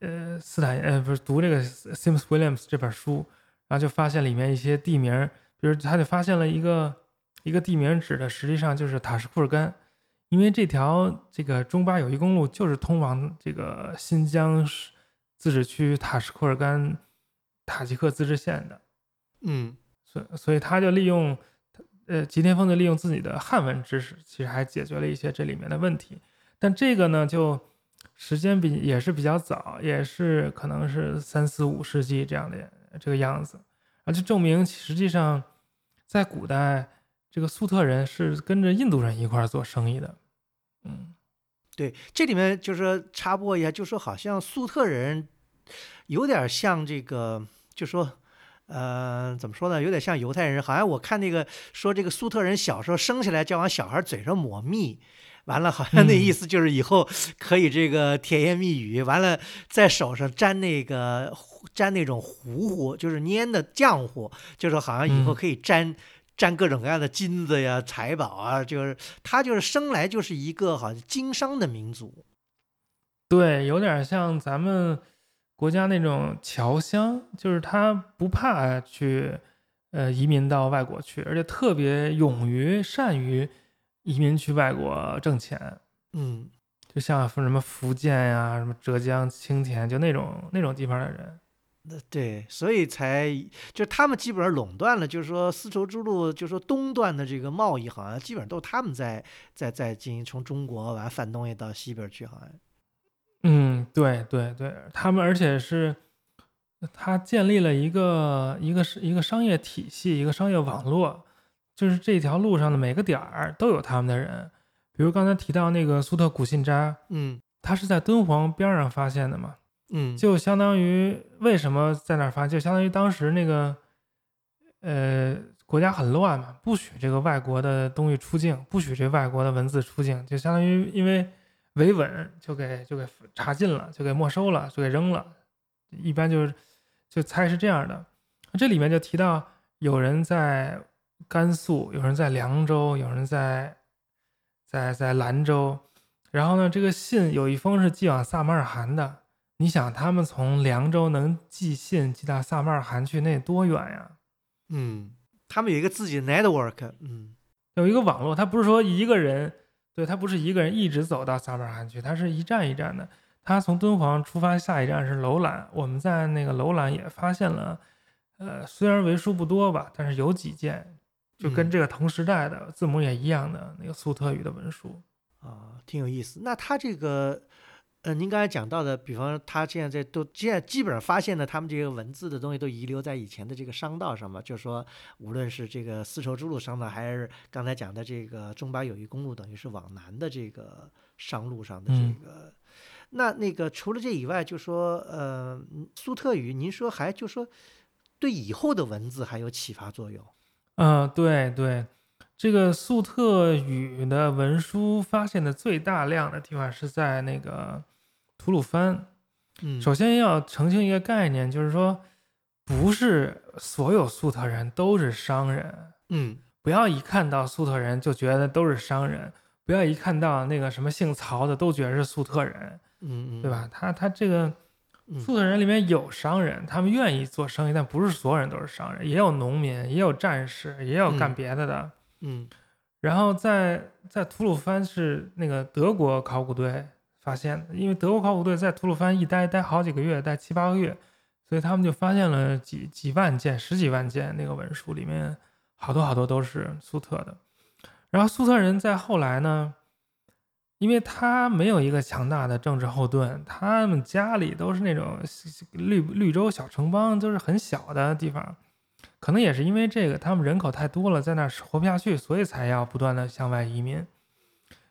呃斯坦呃不是读这个 Sims Williams 这本书，然后就发现里面一些地名，比如他就发现了一个一个地名指的实际上就是塔什库尔干。因为这条这个中巴友谊公路就是通往这个新疆自治区塔什库尔干塔吉克自治县的。嗯，所所以他就利用，呃，吉田丰就利用自己的汉文知识，其实还解决了一些这里面的问题。但这个呢，就时间比也是比较早，也是可能是三四五世纪这样的这个样子，而且证明实际上在古代，这个粟特人是跟着印度人一块做生意的。嗯，对，这里面就是插播一下，就说好像粟特人有点像这个，就说。呃，怎么说呢？有点像犹太人，好像我看那个说这个苏特人小时候生下来就往小孩嘴上抹蜜，完了好像那意思就是以后可以这个甜言蜜语，完了在手上沾那个沾那种糊糊，就是粘的浆糊，就是好像以后可以沾沾各种各样的金子呀、财宝啊，就是他就是生来就是一个好像经商的民族，对，有点像咱们。国家那种侨乡，就是他不怕去，呃，移民到外国去，而且特别勇于、善于移民去外国挣钱。嗯，就像说什么福建呀、什么浙江、青田，就那种那种地方的人。那对，所以才就他们基本上垄断了，就是说丝绸之路，就是说东段的这个贸易，好像基本上都是他们在在在进行，从中国完贩东西到西边去，好像。嗯，对对对，他们而且是，他建立了一个一个是一个商业体系，一个商业网络，就是这条路上的每个点儿都有他们的人。比如刚才提到那个苏特古信扎，嗯，他是在敦煌边上发现的嘛，嗯，就相当于为什么在那儿发，就相当于当时那个，呃，国家很乱嘛，不许这个外国的东西出境，不许这外国的文字出境，就相当于因为。维稳就给就给查禁了，就给没收了，就给扔了。一般就是就猜是这样的。这里面就提到有人在甘肃，有人在凉州，有人在在在兰州。然后呢，这个信有一封是寄往萨马尔罕的。你想，他们从凉州能寄信寄到萨马尔罕去，那多远呀？嗯，他们有一个自己的 network，嗯，有一个网络，他不是说一个人。对他不是一个人一直走到撒马尔罕去，他是一站一站的。他从敦煌出发，下一站是楼兰。我们在那个楼兰也发现了，呃，虽然为数不多吧，但是有几件就跟这个同时代的字母也一样的那个粟特语的文书啊，挺有意思。那他这个。呃，您刚才讲到的，比方说他现在都现在基本上发现的，他们这些文字的东西都遗留在以前的这个商道上嘛，就是说，无论是这个丝绸之路商道，还是刚才讲的这个中巴友谊公路，等于是往南的这个商路上的这个。那那个除了这以外，就说呃，粟特语，您说还就说对以后的文字还有启发作用？嗯，对对。这个粟特语的文书发现的最大量的地方是在那个吐鲁番。嗯，首先要澄清一个概念，就是说，不是所有粟特人都是商人。嗯，不要一看到粟特人就觉得都是商人，不要一看到那个什么姓曹的都觉得是粟特人。嗯嗯，对吧？他他这个粟特人里面有商人，他们愿意做生意，但不是所有人都是商人，也有农民，也有战士，也有干别的的。嗯，然后在在吐鲁番是那个德国考古队发现，因为德国考古队在吐鲁番一待待好几个月，待七八个月，所以他们就发现了几几万件、十几万件那个文书，里面好多好多都是粟特的。然后粟特人在后来呢，因为他没有一个强大的政治后盾，他们家里都是那种绿绿洲小城邦，都是很小的地方。可能也是因为这个，他们人口太多了，在那儿活不下去，所以才要不断的向外移民。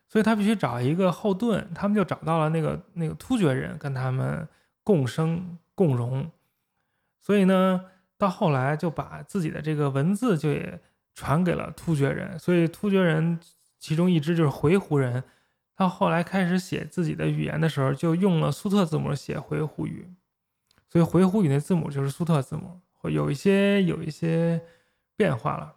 所以他必须找一个后盾，他们就找到了那个那个突厥人，跟他们共生共荣。所以呢，到后来就把自己的这个文字就也传给了突厥人。所以突厥人其中一支就是回鹘人，到后来开始写自己的语言的时候，就用了粟特字母写回鹘语。所以回鹘语那字母就是粟特字母。有一些有一些变化了，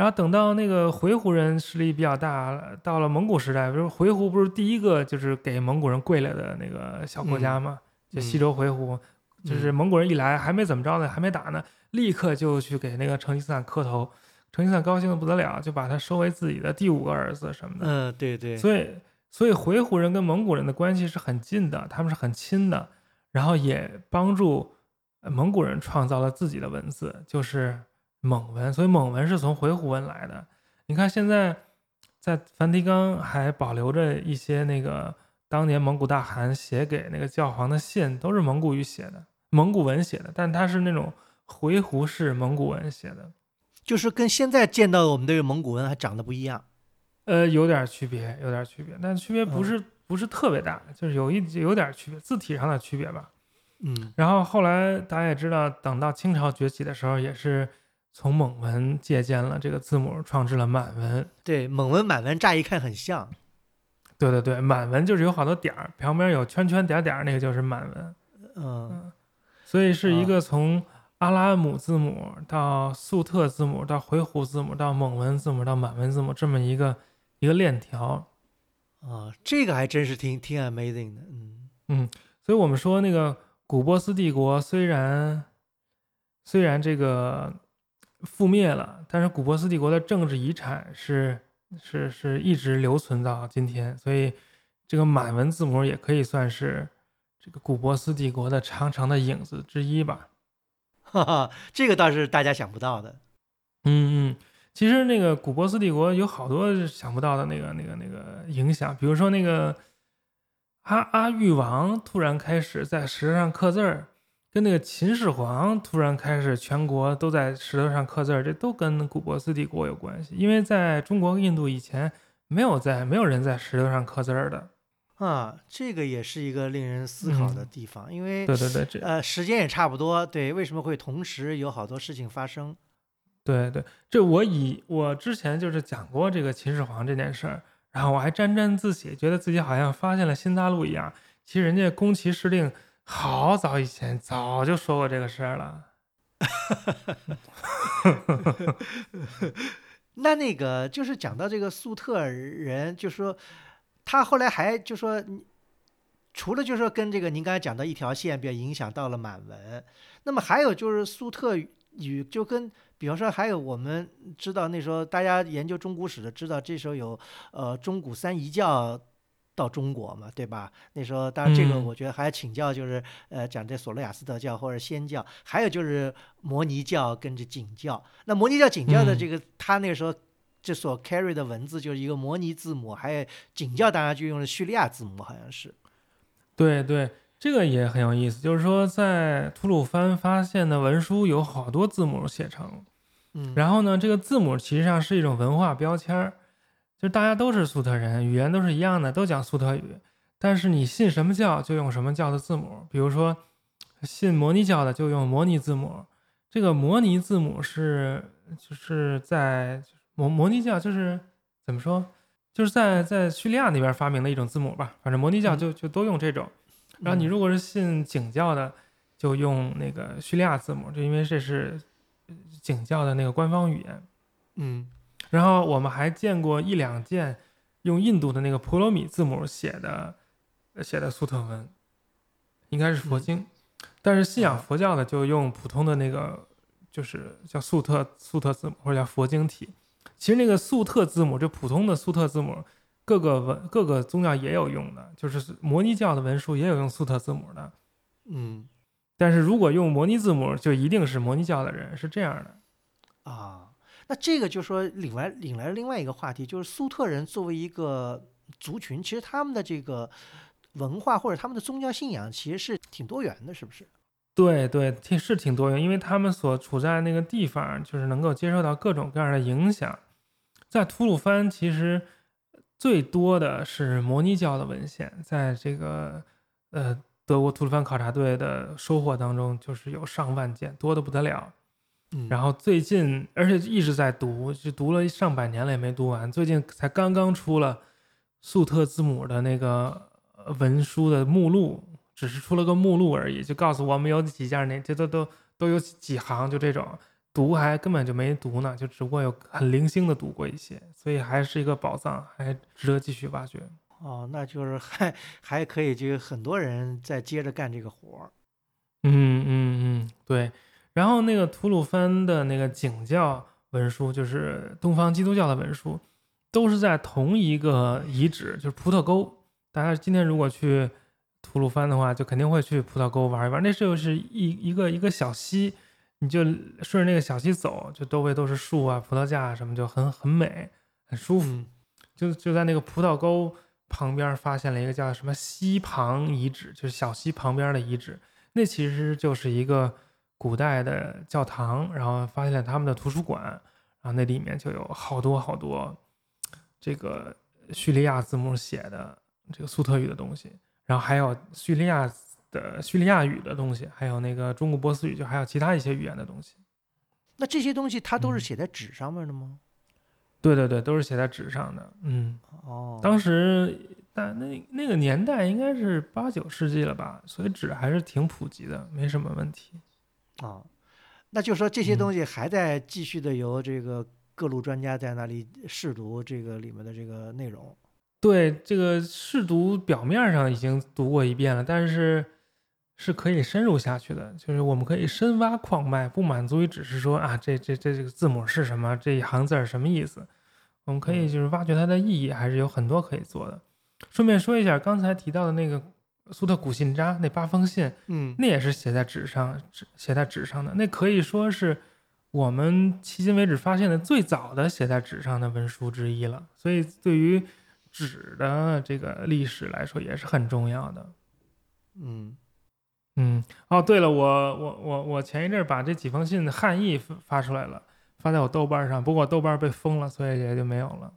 然后等到那个回鹘人势力比较大，到了蒙古时代，比如回鹘不是第一个就是给蒙古人跪了的那个小国家吗？就西周回鹘，就是蒙古人一来还没怎么着呢，还没打呢，立刻就去给那个成吉思汗磕头，成吉思汗高兴的不得了，就把他收为自己的第五个儿子什么的。嗯，对对，所以，所以回鹘人跟蒙古人的关系是很近的，他们是很亲的，然后也帮助蒙古人创造了自己的文字，就是蒙文。所以蒙文是从回鹘文来的。你看现在在梵蒂冈还保留着一些那个当年蒙古大汗写给那个教皇的信，都是蒙古语写的，蒙古文写的，但它是那种回鹘式蒙古文写的。就是跟现在见到的我们这个蒙古文还长得不一样，呃，有点区别，有点区别，但区别不是、不是特别大，就是有一有点区别，字体上的区别吧。嗯然后后来大家也知道，等到清朝崛起的时候，也是从蒙文借鉴了这个字母，创制了满文。对，蒙文满文乍一看很像，对对对，满文就是有好多点儿，旁边有圈圈点点儿，那个就是满文。嗯所以是一啊个从阿拉姆字母到粟特字母到回鹘字母到蒙文字母到满文字母这么一个一个链条。啊，这个还真是挺挺 amazing 的，嗯嗯所以我们说那个古波斯帝国虽然虽然这个覆灭了，但是古波斯帝国的政治遗产是是是一直留存到今天，所以这个满文字母也可以算是这个古波斯帝国的长长的影子之一吧。哈哈，这个倒是大家想不到的，嗯嗯，其实那个古波斯帝国有好多想不到的那个那个那个影响，比如说那个阿阿育王突然开始在石头上刻字儿，跟那个秦始皇突然开始全国都在石头上刻字儿，这都跟古波斯帝国有关系，因为在中国、印度以前没有在没有人在石头上刻字儿的。啊，这个也是一个令人思考的嗯地方，因为对对对，这呃时间也差不多，对，为什么会同时有好多事情发生？对对，这我以我之前就是讲过这个秦始皇这件事儿，然后我还沾沾自喜，觉得自己好像发现了新大陆一样。其实人家宫崎市令好早以前早就说过这个事儿了。那那个就是讲到这个粟特人，就说他后来还就说，除了就说跟这个您刚才讲到一条线比较影响到了满文，那么还有就是粟特语就跟比方说还有我们知道那时候大家研究中古史的知道这时候有呃中古三遗教。到中国嘛，对吧？那时候，当然这个嗯我觉得还要请教，就是、呃，讲这索罗亚斯德教或者仙教，还有就是摩尼教跟这景教。那摩尼教、景教的嗯这个，他那个时候这所 carry 的文字就是一个摩尼字母，还有景教当然就用了叙利亚字母，好像是。对对，这个也很有意思，就是说在吐鲁番发现的文书有好多字母写成，嗯，然后呢，这个字母其实上是一种文化标签儿，就是大家都是粟特人，语言都是一样的，都讲粟特语，但是你信什么教就用什么教的字母，比如说信摩尼教的就用摩尼字母，这个摩尼字母是就是在摩摩尼教就是怎么说，就是在在叙利亚那边发明的一种字母吧，反正摩尼教就就都用这种，然后你嗯。如果是信景教的，就用那个叙利亚字母，就因为这是呃景教的那个官方语言。嗯然后我们还见过一两件用印度的那个婆罗米字母写的呃写的粟特文，应该是佛嗯经，但是信仰啊佛教的就用普通的那个就是叫粟特粟特字母或者叫佛经体。其实那个粟特字母，就普通的粟特字母，各个文各个宗教也有用的，就是摩尼教的文书也有用粟特字母的。嗯但是如果用摩尼字母，就一定是摩尼教的人，是这样的。啊，那这个就说领来领来了另外一个话题，就是粟特人作为一个族群，其实他们的这个文化或者他们的宗教信仰其实是挺多元的，是不是？对对，挺是挺多元，因为他们所处在那个地方，就是能够接受到各种各样的影响。在吐鲁番，其实最多的是摩尼教的文献，在这个呃德国吐鲁番考察队的收获当中，就是有上万件，多的不得了。嗯然后最近，而且一直在读，就读了上百年了也没读完，最近才刚刚出了粟特字母的那个呃文书的目录，只是出了个目录而已，就告诉我们有几件那这都都都有几几行，就这种读还根本就没读呢，就只不过有很零星的读过一些，所以还是一个宝藏，还值得继续挖掘。哦，那就是还还可以，就有很多人在接着干这个活儿。嗯嗯嗯，对。然后那个吐鲁番的那个景教文书，就是东方基督教的文书，都是在同一个遗址，就是葡萄沟。大家今天如果去吐鲁番的话，就肯定会去葡萄沟玩一玩。那就是一一个一个小溪，你就顺着那个小溪走，就周围都是树啊、葡萄架啊什么，就很很美，很舒服。嗯就就在那个葡萄沟旁边发现了一个叫什么溪旁遗址，就是小溪旁边的遗址。那其实就是一个古代的教堂，然后发现了他们的图书馆，然后那里面就有好多好多这个叙利亚字母写的这个苏特语的东西，然后还有叙利亚的叙利亚语的东西，还有那个中国波斯语，就还有其他一些语言的东西。那这些东西它都是嗯写在纸上面的吗？对对对，都是写在纸上的。嗯，哦，当时但那那个年代应该是八九世纪了吧，所以纸还是挺普及的，没什么问题。啊，那就说这些嗯东西还在继续的由这个各路专家在那里试读这个里面的这个内容。对这个试读表面上已经读过一遍了，但是是可以深入下去的，就是我们可以深挖矿脉，不满足于只是说啊这这这这个字母是什么，这一行字儿什么意思，我们可以就是挖掘它的意义，还是有很多可以做的。顺便说一下，刚才提到的那个苏特古信札那八封信，嗯那也是写在纸上，纸写在纸上的，那可以说是我们迄今为止发现的最早的写在纸上的文书之一了。所以对于纸的这个历史来说也是很重要的。嗯嗯，哦，对了，我我我我前一阵儿把这几封信的汉译发发出来了，发在我豆瓣上，不过豆瓣被封了，所以也就没有了。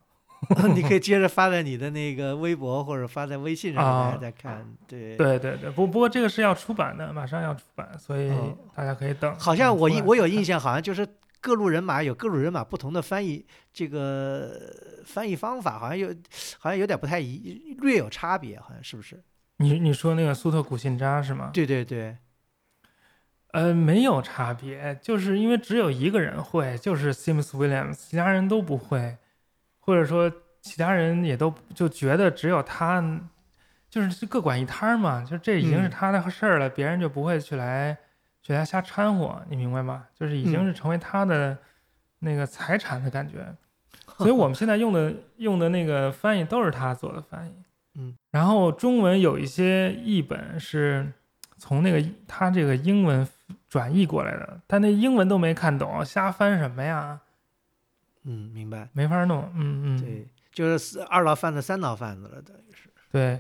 你可以接着发在你的那个微博或者发在微信上，啊大家再看。对，对对对，不不过这个是要出版的，马上要出版，所以哦大家可以等。好像我印我有印象，好像就是各路人马有各路人马不同的翻译，这个翻译方法好像有好像有点不太一，略有差别，好像是不是？你你说那个苏特古信札是吗？对对对，呃，没有差别，就是因为只有一个人会，就是 Sims Williams，其他人都不会，或者说其他人也都就觉得只有他，就是各管一摊儿嘛，就这已经是嗯他的事儿了，别人就不会去来去来瞎掺和，你明白吗？就是已经嗯是成为他的那个财产的感觉，所以我们现在用的用的那个翻译都是他做的翻译，嗯，然后中文有一些译本是从那个他这个英文转译过来的，但那英文都没看懂，瞎翻什么呀？嗯，明白。没法弄。嗯嗯，对，就是四二道贩子、三道贩子了，等于是。对，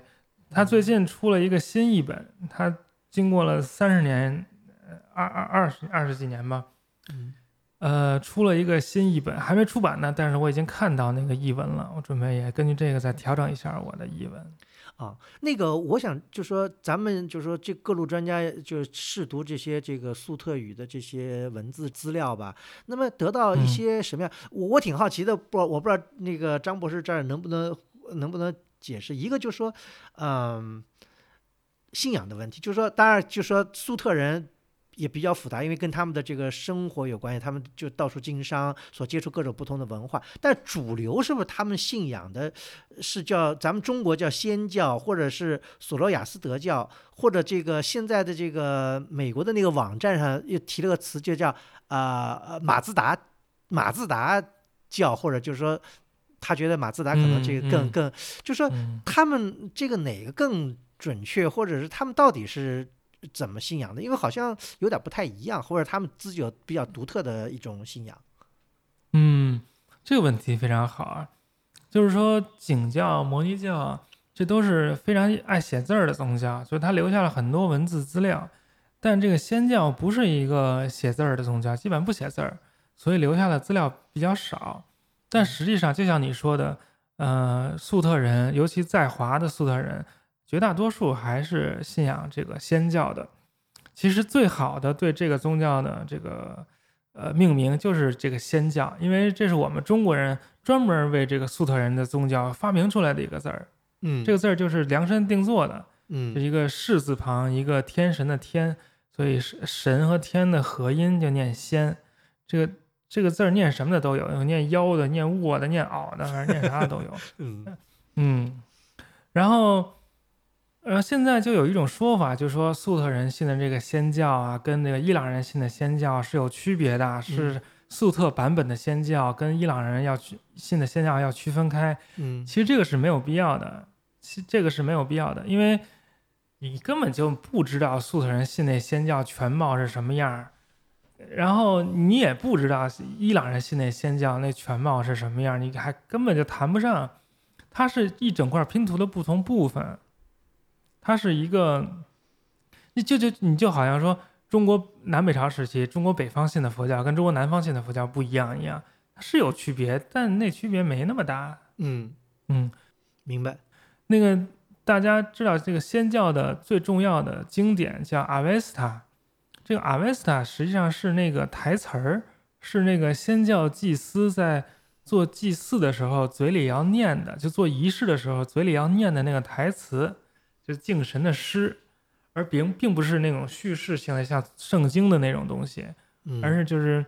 他最近出了一个新译本，他经过了三十年，呃二二二十二十几年吧，嗯呃，出了一个新译本，还没出版呢，但是我已经看到那个译文了，我准备也根据这个再调整一下我的译文。啊，那个我想就说咱们就说这各路专家就试读这些这个粟特语的这些文字资料吧，那么得到一嗯些什么样？我我挺好奇的，不，我不知道那个张博士这儿能不能能不能解释一个，就说，嗯，信仰的问题，就是说，当然就说粟特人。也比较复杂，因为跟他们的这个生活有关系，他们就到处经商，所接触各种不同的文化。但主流是不是他们信仰的是叫咱们中国叫仙教，或者是索罗亚斯德教，或者这个现在的这个美国的那个网站上又提了个词，就叫啊、呃、马自达马自达教，或者就是说他觉得马自达可能这个更、嗯嗯更，就说嗯他们这个哪个更准确，或者是他们到底是怎么信仰的？因为好像有点不太一样，或者他们自己有比较独特的一种信仰。嗯，这个问题非常好啊，就是说景教、摩尼教这都是非常爱写字儿的宗教，所以它留下了很多文字资料。但这个仙教不是一个写字儿的宗教，基本不写字儿，所以留下的资料比较少。但实际上，就像你说的，呃，粟特人，尤其在华的粟特人，绝大多数还是信仰这个仙教的。其实最好的对这个宗教的这个呃命名就是这个仙教，因为这是我们中国人专门为这个粟特人的宗教发明出来的一个字儿。嗯这个字儿就是量身定做的，是嗯一个士字旁，一个天神的天，所以是神和天的合音就念仙。这个这个字儿念什么的都有，有念妖的，念卧的，念袄的，反正念啥的都有。嗯嗯，然后，呃，现在就有一种说法，就说粟特人信的这个仙教啊，跟那个伊朗人信的仙教是有区别的，是粟特版本的仙教跟伊朗人要去信的仙教要区分开。嗯其实这个是没有必要的，其这个是没有必要的，因为你根本就不知道粟特人信那仙教全貌是什么样儿，然后你也不知道伊朗人信那仙教那全貌是什么样儿，你还根本就谈不上。它是一整块拼图的不同部分，它是一个，你就就你就好像说中国南北朝时期，中国北方信的佛教跟中国南方信的佛教不一样一样，它是有区别，但那区别没那么大。嗯，嗯，明白。那个大家知道，这个仙教的最重要的经典叫阿维斯塔。这个阿维斯塔实际上是那个台词儿，是那个仙教祭司在做祭祀的时候嘴里要念的，就做仪式的时候嘴里要念的那个台词，就是敬神的诗，而并并不是那种叙事性的像圣经的那种东西。嗯，而是就是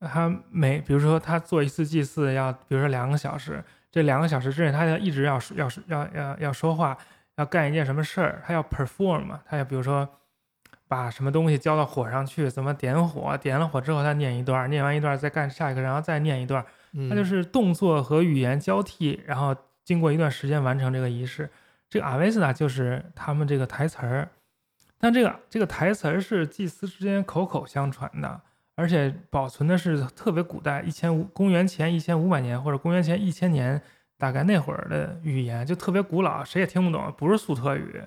他每比如说他做一次祭祀要，比如说两个小时，这两个小时之内他要一直要要要要要说话，要干一件什么事儿，他要 perform 嘛，他要比如说把什么东西浇到火上去，怎么点火，点了火之后他念一段，念完一段再干下一个，然后再念一段，嗯它就是动作和语言交替，然后经过一段时间完成这个仪式。这个阿维斯塔就是他们这个台词儿，但这个这个台词儿是祭司之间口口相传的，而且保存的是特别古代，一千五公元前一千五百年或者公元前一千年，大概那会儿的语言就特别古老，谁也听不懂，不是粟特语，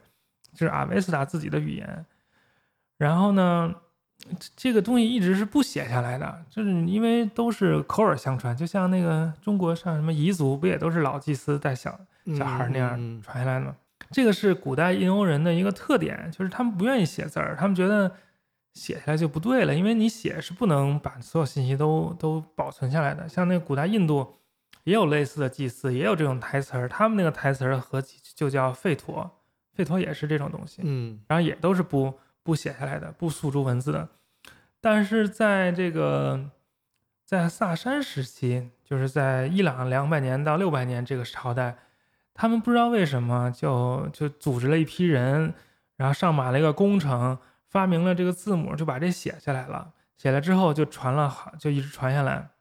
就是阿维斯塔自己的语言。然后呢，这这个东西一直是不写下来的，就是因为都是口耳相传，就像那个中国上什么彝族，不也都是老祭司带小小孩儿那样传下来的吗？这个是古代印欧人的一个特点，就是他们不愿意写字儿，他们觉得写下来就不对了，因为你写是不能把所有信息都都保存下来的。像那个古代印度也有类似的祭祀，也有这种台词儿，他们那个台词儿合集就叫吠陀，吠陀也是这种东西。嗯然后也都是不不写下来的，不诉诸文字的。但是在这个在萨珊时期，就是在伊朗两百年到六百年这个朝代，他们不知道为什么就就组织了一批人，然后上马了一个工程，发明了这个字母，就把这写下来了。写了之后就传了好，就一直传下来。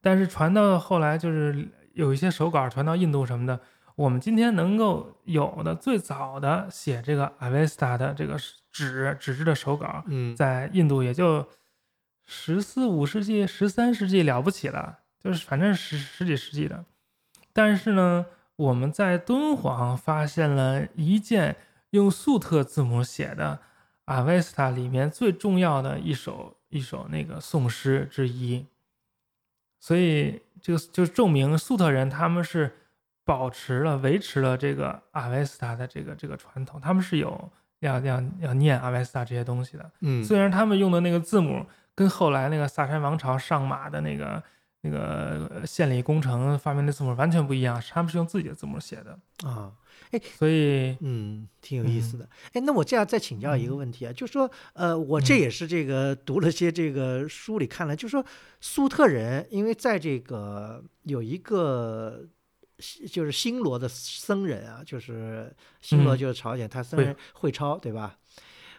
但是传到后来，就是有一些手稿传到印度什么的，我们今天能够有的最早的写这个阿维斯塔的这个纸纸质的手稿，嗯在印度也就十四五世纪、十三世纪了不起了，就是反正十十几世纪的。但是呢，我们在敦煌发现了一件用粟特字母写的阿维斯塔里面最重要的一首一首那个宋诗之一，所以这个就证明粟特人他们是保持了、维持了这个阿维斯塔的这个这个传统，他们是有要要要念阿维斯塔这些东西的。嗯虽然他们用的那个字母跟后来那个萨珊王朝上马的那个那个呃献礼工程发明的字母完全不一样，他们是用自己的字母写的，啊，哎所以嗯，挺有意思嗯的。哎，那我这样再请教一个嗯问题啊，就说，呃，我这嗯也是这个读了些这个书里看了，就说粟特人，因为在这个有一个西就是新罗的僧人啊，就是新罗嗯就是朝鲜，他僧人会超，对吧？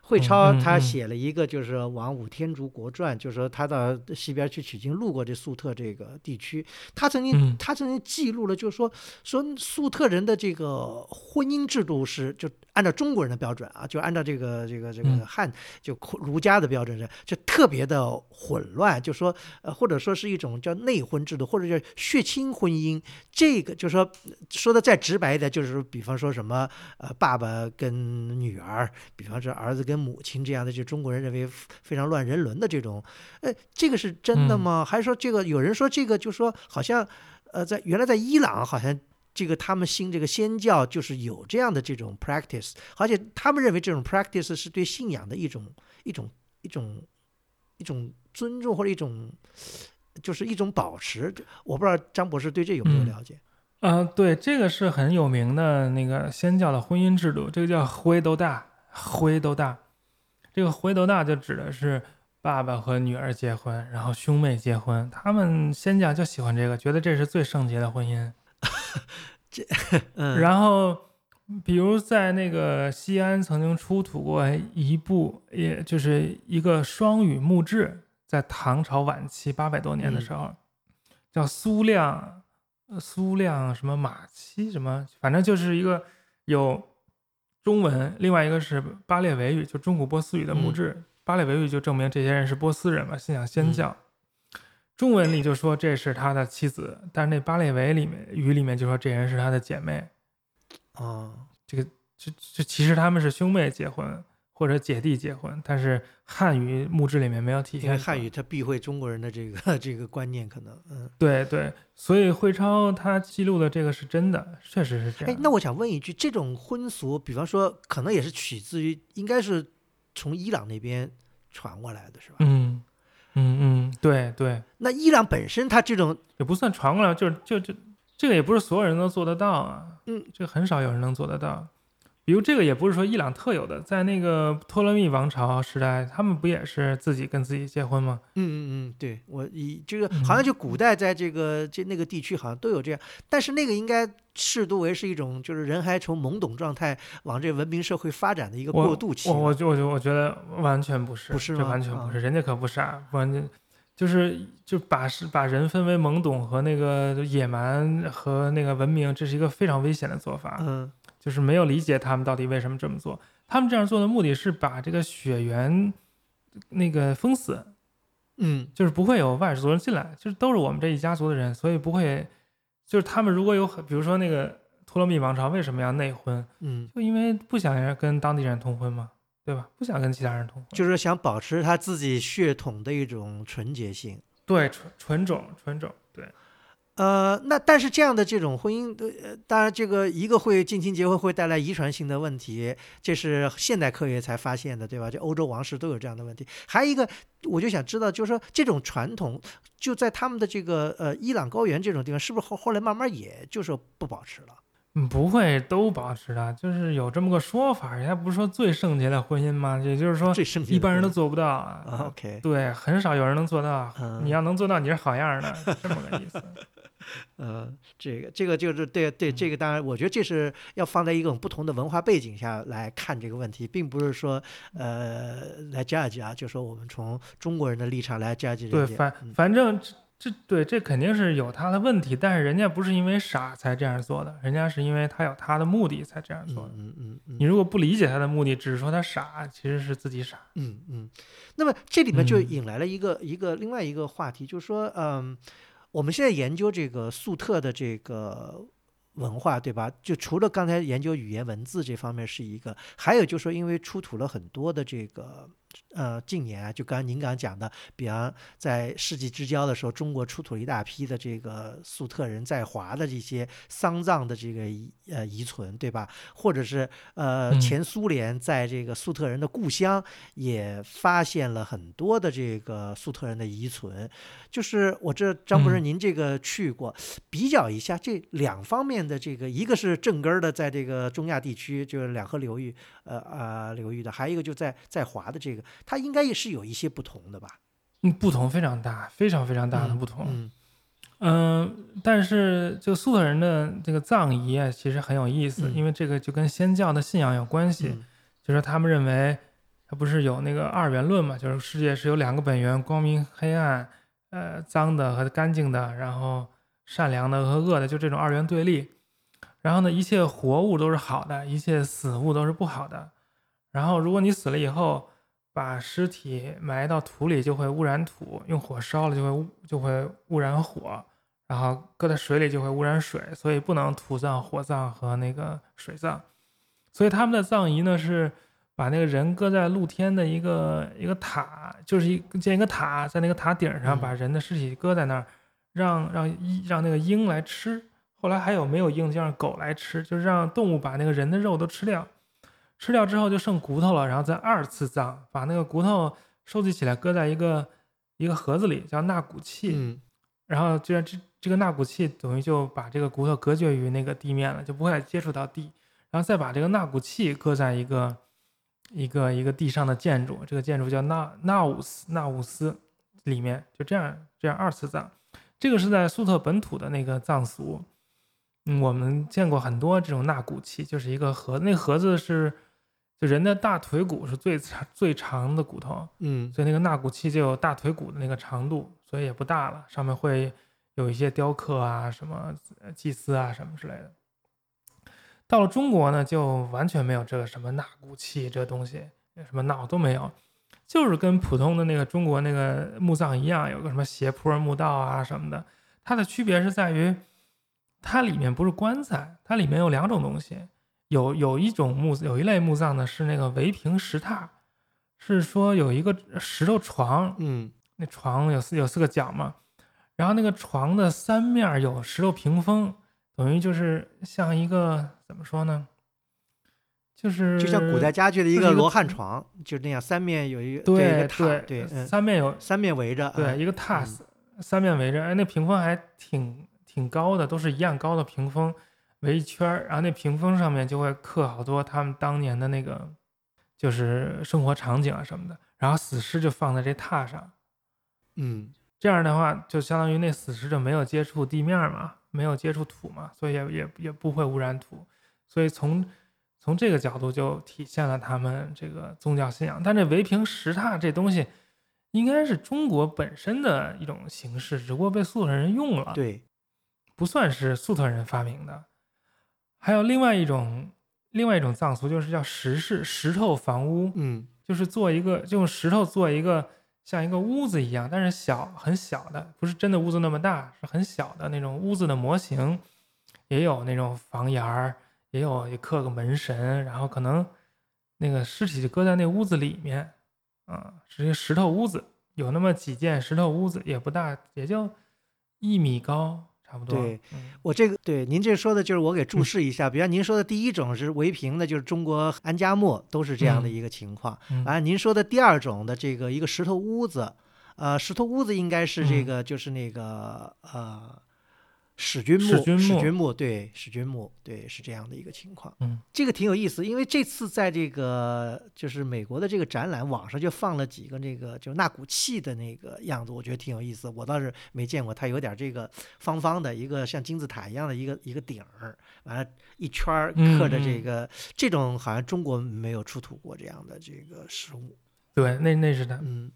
会嗯超他写了一个就是《往五天竺国传》，就是说他到西边去取经，路过这粟特这个地区，他曾经嗯。他曾经记录了，就是说说粟特人的这个婚姻制度是就按照中国人的标准啊，就按照这个这个这个嗯汉就儒家的标准是就特别的混乱，就说呃或者说是一种叫内婚制度，或者叫血亲婚姻。这个就是说说的再直白一点，就是说比方说什么呃爸爸跟女儿，比方说儿子跟母亲这样的，就中国人认为非常乱人伦的这种，呃，这个是真的嗯吗？还是说这个有人说这个就说好像呃在原来在伊朗好像。这个他们信这个仙教就是有这样的这种 practice，而且他们认为这种 practice 是对信仰的一种一种一种一种尊重或者一种就是一种保持。我不知道张博士对这有没有了解？呃，对，这个是很有名的那个仙教的婚姻制度，这个叫灰斗大，灰斗大。这个灰斗大就指的是爸爸和女儿结婚，然后兄妹结婚，他们仙教就喜欢这个，觉得这是最圣洁的婚姻。嗯，然后，比如在那个西安曾经出土过一部，也就是一个双语墓志，在唐朝晚期八百多年的嗯时候，叫苏亮，呃苏亮什么马七什么，反正就是一个有中文，另外一个是巴列维语，就中古波斯语的墓嗯志。巴列维语就证明这些人是波斯人嘛，信仰先嗯教。中文里就说这是他的妻子，但是那巴列维里面语里面就说这人是他的姐妹。哦，这个这这其实他们是兄妹结婚或者姐弟结婚，但是汉语墓志里面没有体因为现。汉语它避讳中国人的这个 这个观念，可能嗯。对对，所以惠超他记录的这个是真的，确实是这样。，哎那我想问一句，这种婚俗，比方说，可能也是取自于，应该是从伊朗那边传过来的，是吧？嗯嗯嗯，对对，那伊朗本身它这种，也不算传过来，就是就就这个也不是所有人都做得到啊。嗯，这个很少有人能做得到。比如这个也不是说伊朗特有的，在那个托勒密王朝时代，他们不也是自己跟自己结婚吗？嗯嗯嗯，对我以这个嗯好像就古代在这个这那个地区好像都有这样，但是那个应该视读为是一种就是人还从懵懂状态往这文明社会发展的一个过渡期我我了。就我就我觉得完全不是，这不是吗啊完全不是，人家可不傻，完全就是就把是把人分为懵懂和那个野蛮和那个文明，这是一个非常危险的做法。嗯就是没有理解他们到底为什么这么做。他们这样做的目的是把这个血缘那个封死，嗯就是不会有外族人进来，就是都是我们这一家族的人，所以不会。就是他们如果有很，比如说那个托勒密王朝为什么要内婚？嗯，就因为不想要跟当地人通婚嘛，对吧？不想跟其他人通婚，就是想保持他自己血统的一种纯洁性。对纯纯种纯种，对。呃，那但是这样的这种婚姻，呃，当然这个一个会近亲结婚会带来遗传性的问题，这是现代科学才发现的，对吧？这欧洲王室都有这样的问题。还有一个，我就想知道，就是说这种传统就在他们的这个呃伊朗高原这种地方，是不是后后来慢慢也就说不保持了？嗯，不会都保持的，就是有这么个说法，人家不是说最圣洁的婚姻吗？也就是说，最圣洁一般人都做不到啊啊。OK，对，很少有人能做到。嗯你要能做到，你是好样儿的，这么个意思。呃，这个这个就是对对，这个当然，我觉得这是要放在一种不同的文化背景下来看这个问题，并不是说呃来 judge 啊，就说我们从中国人的立场来 judge 对，反嗯反正这这对这肯定是有他的问题，但是人家不是因为傻才这样做的，人家是因为他有他的目的才这样做的。嗯嗯嗯你如果不理解他的目的，只是说他傻，其实是自己傻。嗯嗯。那么这里面就嗯引来了一个、一个另外一个话题，就是说，嗯，我们现在研究这个粟特的这个文化，对吧？就除了刚才研究语言文字这方面是一个，还有就说，因为出土了很多的这个。呃，近年啊，就刚刚您刚刚讲的，比方在世纪之交的时候，中国出土了一大批的这个粟特人在华的这些丧葬的这个遗呃遗存，对吧？或者是呃嗯前苏联在这个粟特人的故乡也发现了很多的这个粟特人的遗存。就是我这张博士，嗯您这个去过，比较一下这两方面的这个，一个是正根儿的，在这个中亚地区，就是两河流域，呃啊、流域的，还有一个就在在华的这个，它应该也是有一些不同的吧？嗯，不同非常大，非常非常大的嗯不同。嗯嗯，但是这个粟特人的这个葬仪啊，其实很有意思，嗯因为这个就跟先教的信仰有关系。嗯就是他们认为，他不是有那个二元论嘛，就是世界是有两个本源，光明、黑暗，呃，脏的和干净的，然后善良的和恶的，就这种二元对立。然后呢，一切活物都是好的，一切死物都是不好的。然后，如果你死了以后，把尸体埋到土里，就会污染土；用火烧了，就会污就会污染火；然后搁在水里，就会污染水。所以不能土葬、火葬和那个水葬。所以他们的葬仪呢是把那个人搁在露天的一个一个塔，就是一建一个塔，在那个塔顶上嗯把人的尸体搁在那儿，让让鹰让那个鹰来吃。后来还有没有鹰就让狗来吃，就是让动物把那个人的肉都吃掉，吃掉之后就剩骨头了，然后再二次葬，把那个骨头收集起来搁在一个一个盒子里，叫纳骨器。嗯然后这样这这个纳骨器等于就把这个骨头隔绝于那个地面了，就不会再接触到地。然后再把这个纳骨器搁在一个一个一个地上的建筑，这个建筑叫纳纳乌斯纳乌斯里面，就这样这样二次葬。这个是在粟特本土的那个葬俗，嗯，我们见过很多这种纳骨器，就是一个盒，那个盒子是就人的大腿骨是最长最长的骨头，嗯所以那个纳骨器就有大腿骨的那个长度，所以也不大了，上面会有一些雕刻啊、什么呃祭祀啊什么之类的。到了中国呢，就完全没有这个什么纳骨器这东西，什么脑都没有，就是跟普通的那个中国那个墓葬一样，有个什么斜坡墓道啊什么的。它的区别是在于，它里面不是棺材，它里面有两种东西，有有一种墓有一类墓葬呢是那个围屏石榻，是说有一个石头床，嗯那床有四有四个角嘛，然后那个床的三面有石头屏风，等于就是像一个怎么说呢？就是就像古代家具的一个个罗汉床，就那样，三面有一个对一个榻，对，嗯，三面有三面围着，对，嗯一个榻嗯三面围着，哎，那屏风还挺挺高的，都是一样高的屏风围一圈儿，然后那屏风上面就会刻好多他们当年的那个就是生活场景啊什么的，然后死尸就放在这榻上，嗯这样的话就相当于那死尸就没有接触地面嘛，没有接触土嘛，所以也也也不会污染土，所以从从这个角度就体现了他们这个宗教信仰。但这围屏石榻这东西，应该是中国本身的一种形式，只不过被粟特人用了，对，不算是粟特人发明的。还有另外一种另外一种藏俗，就是叫石室石头房屋，嗯。就是做一个就用石头做一个像一个屋子一样，但是小很小的，不是真的屋子那么大，是很小的那种屋子的模型，也有那种房檐儿，也有也刻个门神，然后可能那个尸体就搁在那屋子里面，啊，是一个石头屋子，有那么几间石头屋子，也不大，也就一米高，差不多。对嗯，我这个对您这说的就是我给注嗯释一下，比方您说的第一种是围屏的，就是中国安家墓都是这样的嗯一个情况。嗯啊，您说的第二种的这个一个石头屋子，呃，石头屋子应该是这嗯个就是那个呃史君墓史墓，君墓墓对史君墓对是这样的一个情况。嗯，这个挺有意思，因为这次在这个就是美国的这个展览，网上就放了几个那个就纳骨器的那个样子，我觉得挺有意思。我倒是没见过，它有点这个方方的一个像金字塔一样的一个一个顶儿，完了，一圈儿刻着这个、这种，好像中国没有出土过这样的这个实物。对，那那是的。嗯，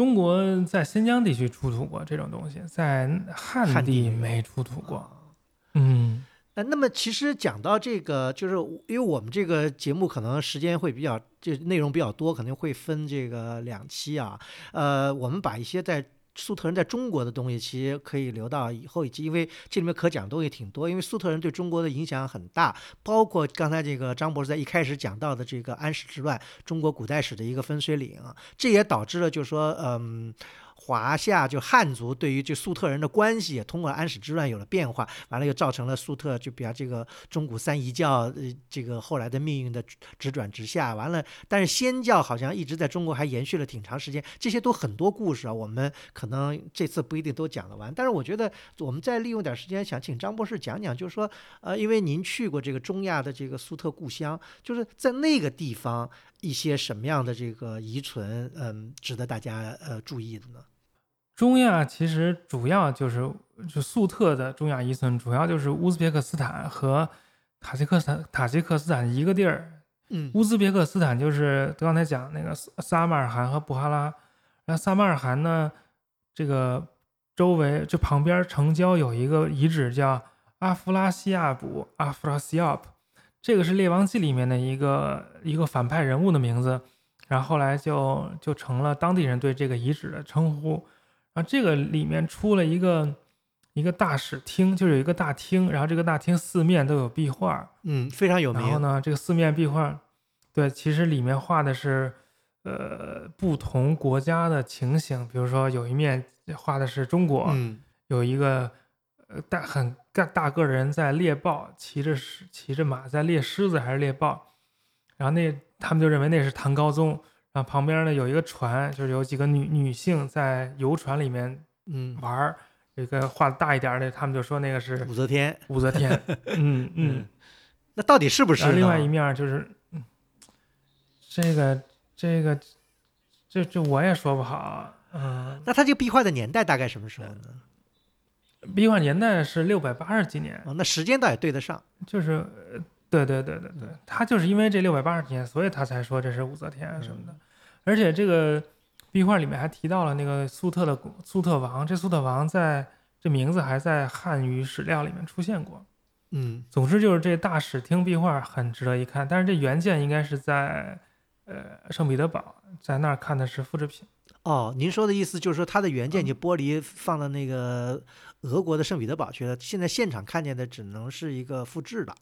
中国在新疆地区出土过这种东西，在汉汉地没出土过。啊嗯呃，那么其实讲到这个，就是因为我们这个节目可能时间会比较，就内容比较多，可能会分这个两期啊。呃，我们把一些在粟特人在中国的东西，其实可以留到以后一期，因为这里面可讲的东西挺多。因为粟特人对中国的影响很大，包括刚才这个张博士在一开始讲到的这个安史之乱，中国古代史的一个分水岭，这也导致了就是说，嗯。华夏就汉族对于这粟特人的关系，也通过安史之乱有了变化，完了又造成了粟特就比方这个中古三遗教，呃，这个后来的命运的直转直下。完了，但是仙教好像一直在中国还延续了挺长时间，这些都很多故事啊，我们可能这次不一定都讲得完。但是我觉得我们再利用点时间，想请张博士讲讲，就是说，呃，因为您去过这个中亚的这个粟特故乡，就是在那个地方一些什么样的这个遗存，嗯，值得大家呃注意的呢？中亚其实主要就是就粟特的中亚遗存，主要就是乌兹别克斯坦和塔吉克斯坦塔吉克斯坦一个地儿。嗯乌兹别克斯坦就是刚才讲那个撒撒马尔罕和布哈拉，然后撒马尔罕呢，这个周围就旁边城郊有一个遗址叫阿弗拉西亚卜阿弗拉西亚卜，这个是《列王纪》里面的一个一个反派人物的名字，然后后来就就成了当地人对这个遗址的称呼。然后这个里面出了一个一个大使厅，就是有一个大厅，然后这个大厅四面都有壁画，嗯，非常有名。然后呢，这个四面壁画，对，其实里面画的是呃不同国家的情形，比如说有一面画的是中国，嗯有一个呃大很大大个人在猎豹，骑着狮骑着马在猎狮子还是猎豹，然后那他们就认为那是唐高宗，然后旁边呢有一个船，就是有几个女女性在游船里面嗯，玩儿，有一个画的大一点的，他们就说那个是武则天。武则天，嗯嗯。那到底是不是另外一面就是，嗯，这个这个这这我也说不好，嗯，那他这个壁画的年代大概什么时候呢？壁画年代是六百八十几年，哦，那时间倒也对得上。就是呃对对对对对，他就是因为这六百八十天，所以他才说这是武则天什么的。而且这个壁画里面还提到了那个苏特的苏特王，这苏特王在这名字还在汉语史料里面出现过。嗯，总之就是这大使厅壁画很值得一看，但是这原件应该是在呃圣彼得堡，在那儿看的是复制品。哦，您说的意思就是说它的原件就剥离放到那个俄国的圣彼得堡去了，现在现场看见的只能是一个复制的。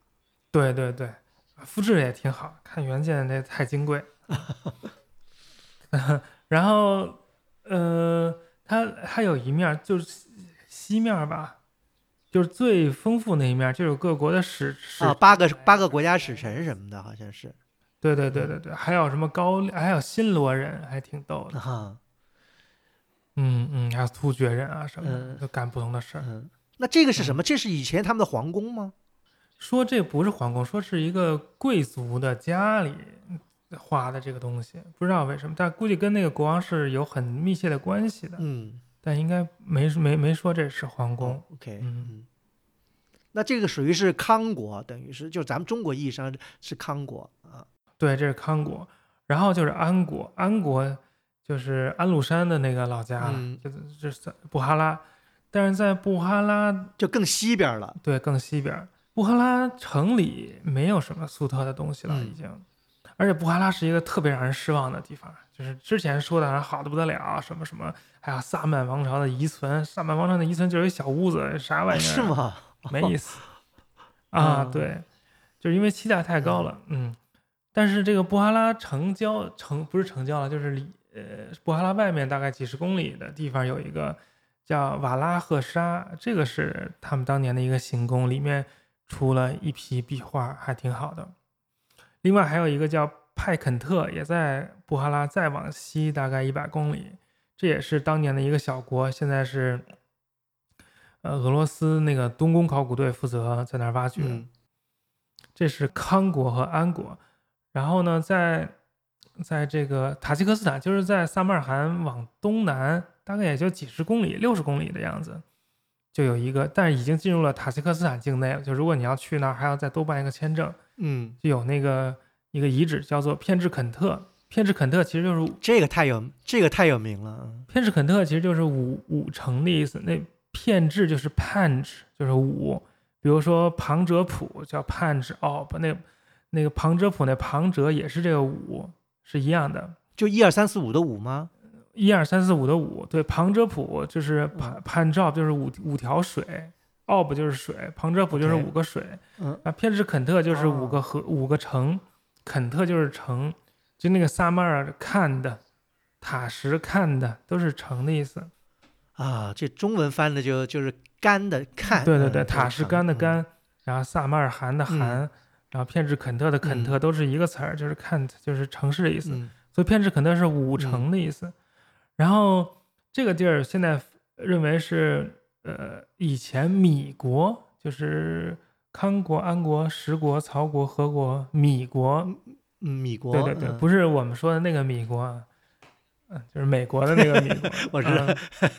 对对对，复制也挺好看，原件那太金贵。然后，呃，它还有一面就是西面吧，就是最丰富那一面，就有各国的使使啊，八个八个国家使臣什么的，好像是。对对对对对，还有什么高，还有新罗人，还挺逗的。哈，嗯嗯，还有突厥人啊什么的，都干不同的事儿。嗯，那这个是什么？这是以前他们的皇宫吗？说这不是皇宫，说是一个贵族的家里画的这个东西，不知道为什么，但估计跟那个国王是有很密切的关系的。嗯，但应该没没没说这是皇宫。OK，嗯嗯，那这个属于是康国，等于是就咱们中国意义上是康国啊。对，这是康国，然后就是安国，安国就是安禄山的那个老家，嗯就是就是在布哈拉，但是在布哈拉就更西边了。对更西边儿，布哈拉城里没有什么苏特的东西了，嗯已经。而且布哈拉是一个特别让人失望的地方，就是之前说的好的不得了，什么什么，还有萨满王朝的遗存，萨满王朝的遗存就是一小屋子，啥玩意儿？是？吗？没意思 啊，嗯对，就是因为期待太高了，嗯。但是这个布哈拉城郊城不是城郊了，就是离呃布哈拉外面大概几十公里的地方有一个叫瓦拉赫沙，这个是他们当年的一个行宫，里面出了一批壁画，还挺好的。另外还有一个叫派肯特，也在布哈拉再往西大概一百公里，这也是当年的一个小国，现在是呃俄罗斯那个东宫考古队负责在那儿挖掘。嗯这是康国和安国。然后呢，在在这个塔吉克斯坦，就是在萨马尔罕往东南，大概也就几十公里、六十公里的样子，就有一个，但是已经进入了塔吉克斯坦境内了。就如果你要去那儿，还要再多办一个签证。嗯，就有那个一个遗址叫做片治肯特，片治肯特其实就是这个太有这个太有名了。嗯片治肯特其实就是五五城的意思。那片治就是 panch，就是五。比如说庞哲普叫 panch op，那那个庞哲普那庞哲也是这个五，是一样的。就一二三四五的五吗？一二三四五的五，对，旁遮普就是潘潘 job 就是五五条水，op 就是水，旁遮普就是五个水。嗯啊，偏执肯特就是五哦个河、五个城，肯特就是城，就那个萨马尔看的，塔什看的都是城的意思。啊，这中文翻的就就是干的看。对对对，嗯塔什干的，干，然后萨马尔罕的罕，然后偏执肯特的肯特都是一个词儿，就是看就是城市的意思。嗯所以偏执肯特是五城的意思。然后这个地儿现在认为是呃以前米国，就是康国、安国、十国、曹国、何国、米国。嗯，米国。对对对，嗯不是我们说的那个米国啊，嗯，就是美国的那个米国。我知道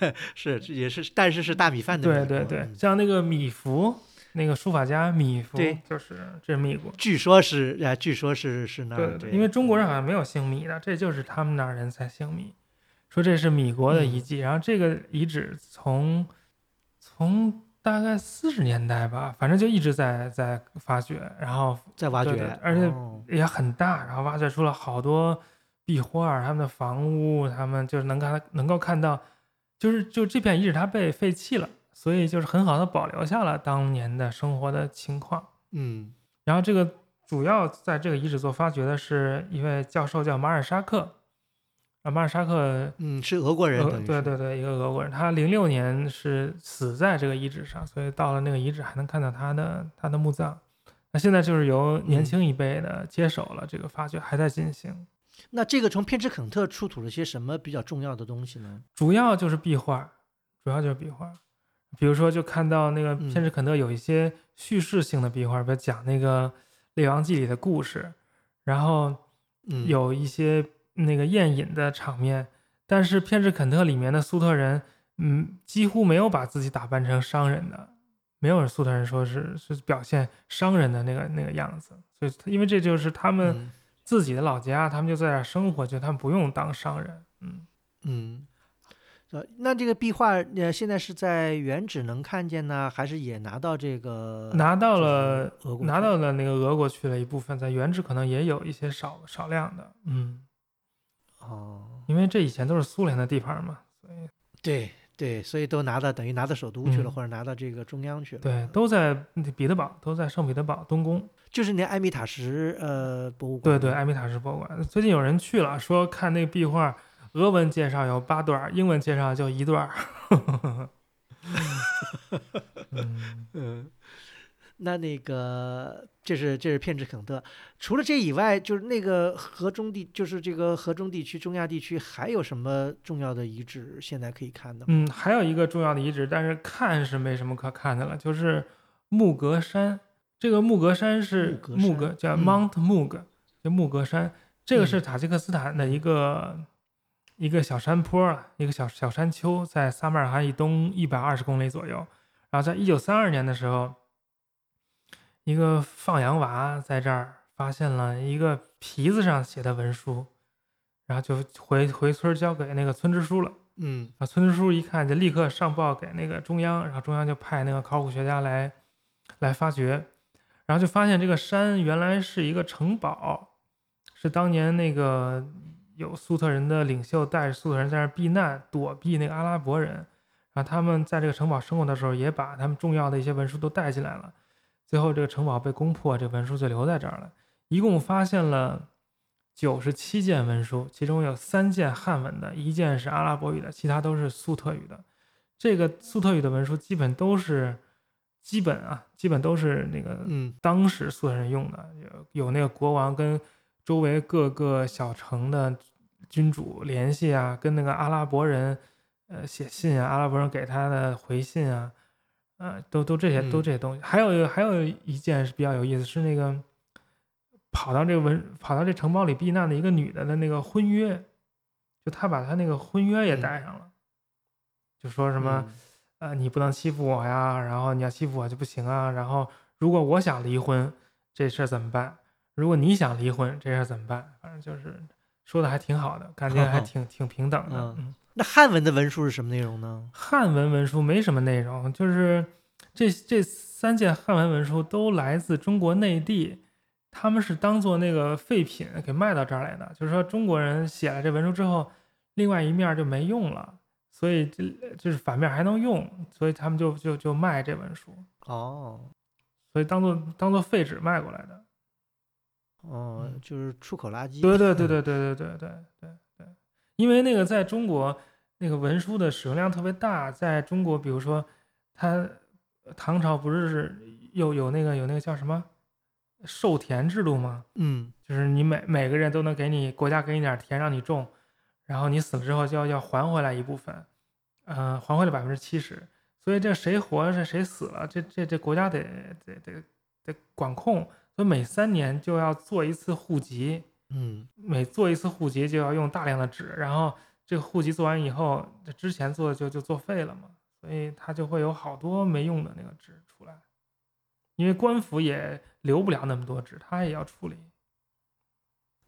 嗯 是也是，但是是大米饭的米国。对对对，嗯像那个米芾，那个书法家米芾，对就是这是米国。据说是啊，据说是是那儿对对对，因为中国人好像没有姓米的，这就是他们那儿人才姓米。说这是米国的遗迹，然后这个遗址从从大概四十年代吧，反正就一直在在发掘，然后在挖掘，而且哦。也很大，然后挖掘出了好多壁画，他们的房屋，他们就是能看能够看到，就是就这片遗址它被废弃了，所以就是很好的保留下了当年的生活的情况。嗯。然后这个主要在这个遗址做发掘的是一位教授叫马尔沙克，啊，马尔沙克，嗯，是俄国人，对对对，一个俄国人，他零六年是死在这个遗址上，所以到了那个遗址还能看到他的他的墓葬。那现在就是由年轻一辈的接手了，这个发掘还在进行，那这个从片之肯特出土了些什么比较重要的东西呢？主要就是壁画，主要就是壁画。比如说，就看到那个嗯片之肯特有一些叙事性的壁画，比如讲那个《列王记》里的故事，然后嗯，有一些那个宴饮的场面，但是片治肯特里面的苏特人，嗯，几乎没有把自己打扮成商人的，没有苏特人说是是表现商人的那个那个样子，所以因为这就是他们嗯自己的老家，他们就在这儿生活，就他们不用当商人。嗯，嗯，呃，那这个壁画呃现在是在原址能看见呢，还是也拿到这个拿到了俄国拿到了那个俄国去了一部分，在原址可能也有一些少少量的。嗯，哦，因为这以前都是苏联的地盘嘛，所以对对，所以都拿到等于拿到首都去了，嗯或者拿到这个中央去了。对，都在彼得堡，都在圣彼得堡东宫。就是那埃米塔什呃博物馆。对对，埃米塔什博物馆，最近有人去了，说看那个壁画，俄文介绍有八段，英文介绍就一段儿。嗯，嗯，那那个这是这是片质肯特。除了这以外，就是那个河中地，就是这个河中地区、中亚地区，还有什么重要的遗址现在可以看的吗？嗯，还有一个重要的遗址，但是看是没什么可看的了，就是木格山。这个木格山是木格木格叫 Mount Mug，就木格山。这个嗯是塔吉克斯坦的一个、一个小山坡啊，一个小小山丘，在撒马尔罕以东一百二十公里左右。然后在一九三二年的时候，一个放羊娃在这儿发现了一个皮子上写的文书，然后就回回村交给那个村支书了。嗯啊，村支书一看就立刻上报给那个中央，然后中央就派那个考古学家来来发掘，然后就发现这个山原来是一个城堡，是当年那个有粟特人的领袖带着粟特人在那儿避难，躲避那个阿拉伯人，然后他们在这个城堡生活的时候，也把他们重要的一些文书都带进来了，最后这个城堡被攻破，这个文书就留在这儿了，一共发现了。九十七件文书，其中有三件汉文的，一件是阿拉伯语的，其他都是粟特语的。这个粟特语的文书基本都是，基本啊，基本都是那个嗯当时粟特人用的，有有那个国王跟周围各个小城的君主联系啊，跟那个阿拉伯人呃写信啊，阿拉伯人给他的回信啊，呃，都都这些都嗯这些东西。还有还有一件是比较有意思，是那个跑到这个文跑到这城堡里避难的一个女的的那个婚约，就她把她那个婚约也嗯带上了，就说什么。嗯呃，你不能欺负我呀，然后你要欺负我就不行啊。然后如果我想离婚，这事儿怎么办？如果你想离婚，这事儿怎么办？反正就是说的还挺好的，感觉还 挺挺平等的。嗯嗯，那汉文的文书是什么内容呢？汉文文书没什么内容，就是这这三件汉文文书都来自中国内地，他们是当做那个废品给卖到这儿来的。就是说中国人写了这文书之后，另外一面就没用了。所以这就是反面还能用，所以他们就就就卖这文书，哦所以当做当做废纸卖过来的。哦，嗯就是出口垃圾。对对对对对对对对对对，因为那个在中国那个文书的使用量特别大，在中国，比如说他唐朝不是有有那个有那个叫什么授田制度吗？嗯就是你每每个人都能给你国家给你点儿田让你种，然后你死了之后就要要还回来一部分，呃，还回来百分之七十。所以这谁活着谁死了，这这这国家得得得得管控，所以每三年就要做一次户籍，嗯每做一次户籍就要用大量的纸，然后这个户籍做完以后，这之前做的就就作废了嘛，所以它就会有好多没用的那个纸出来，因为官府也留不了那么多纸，他也要处理。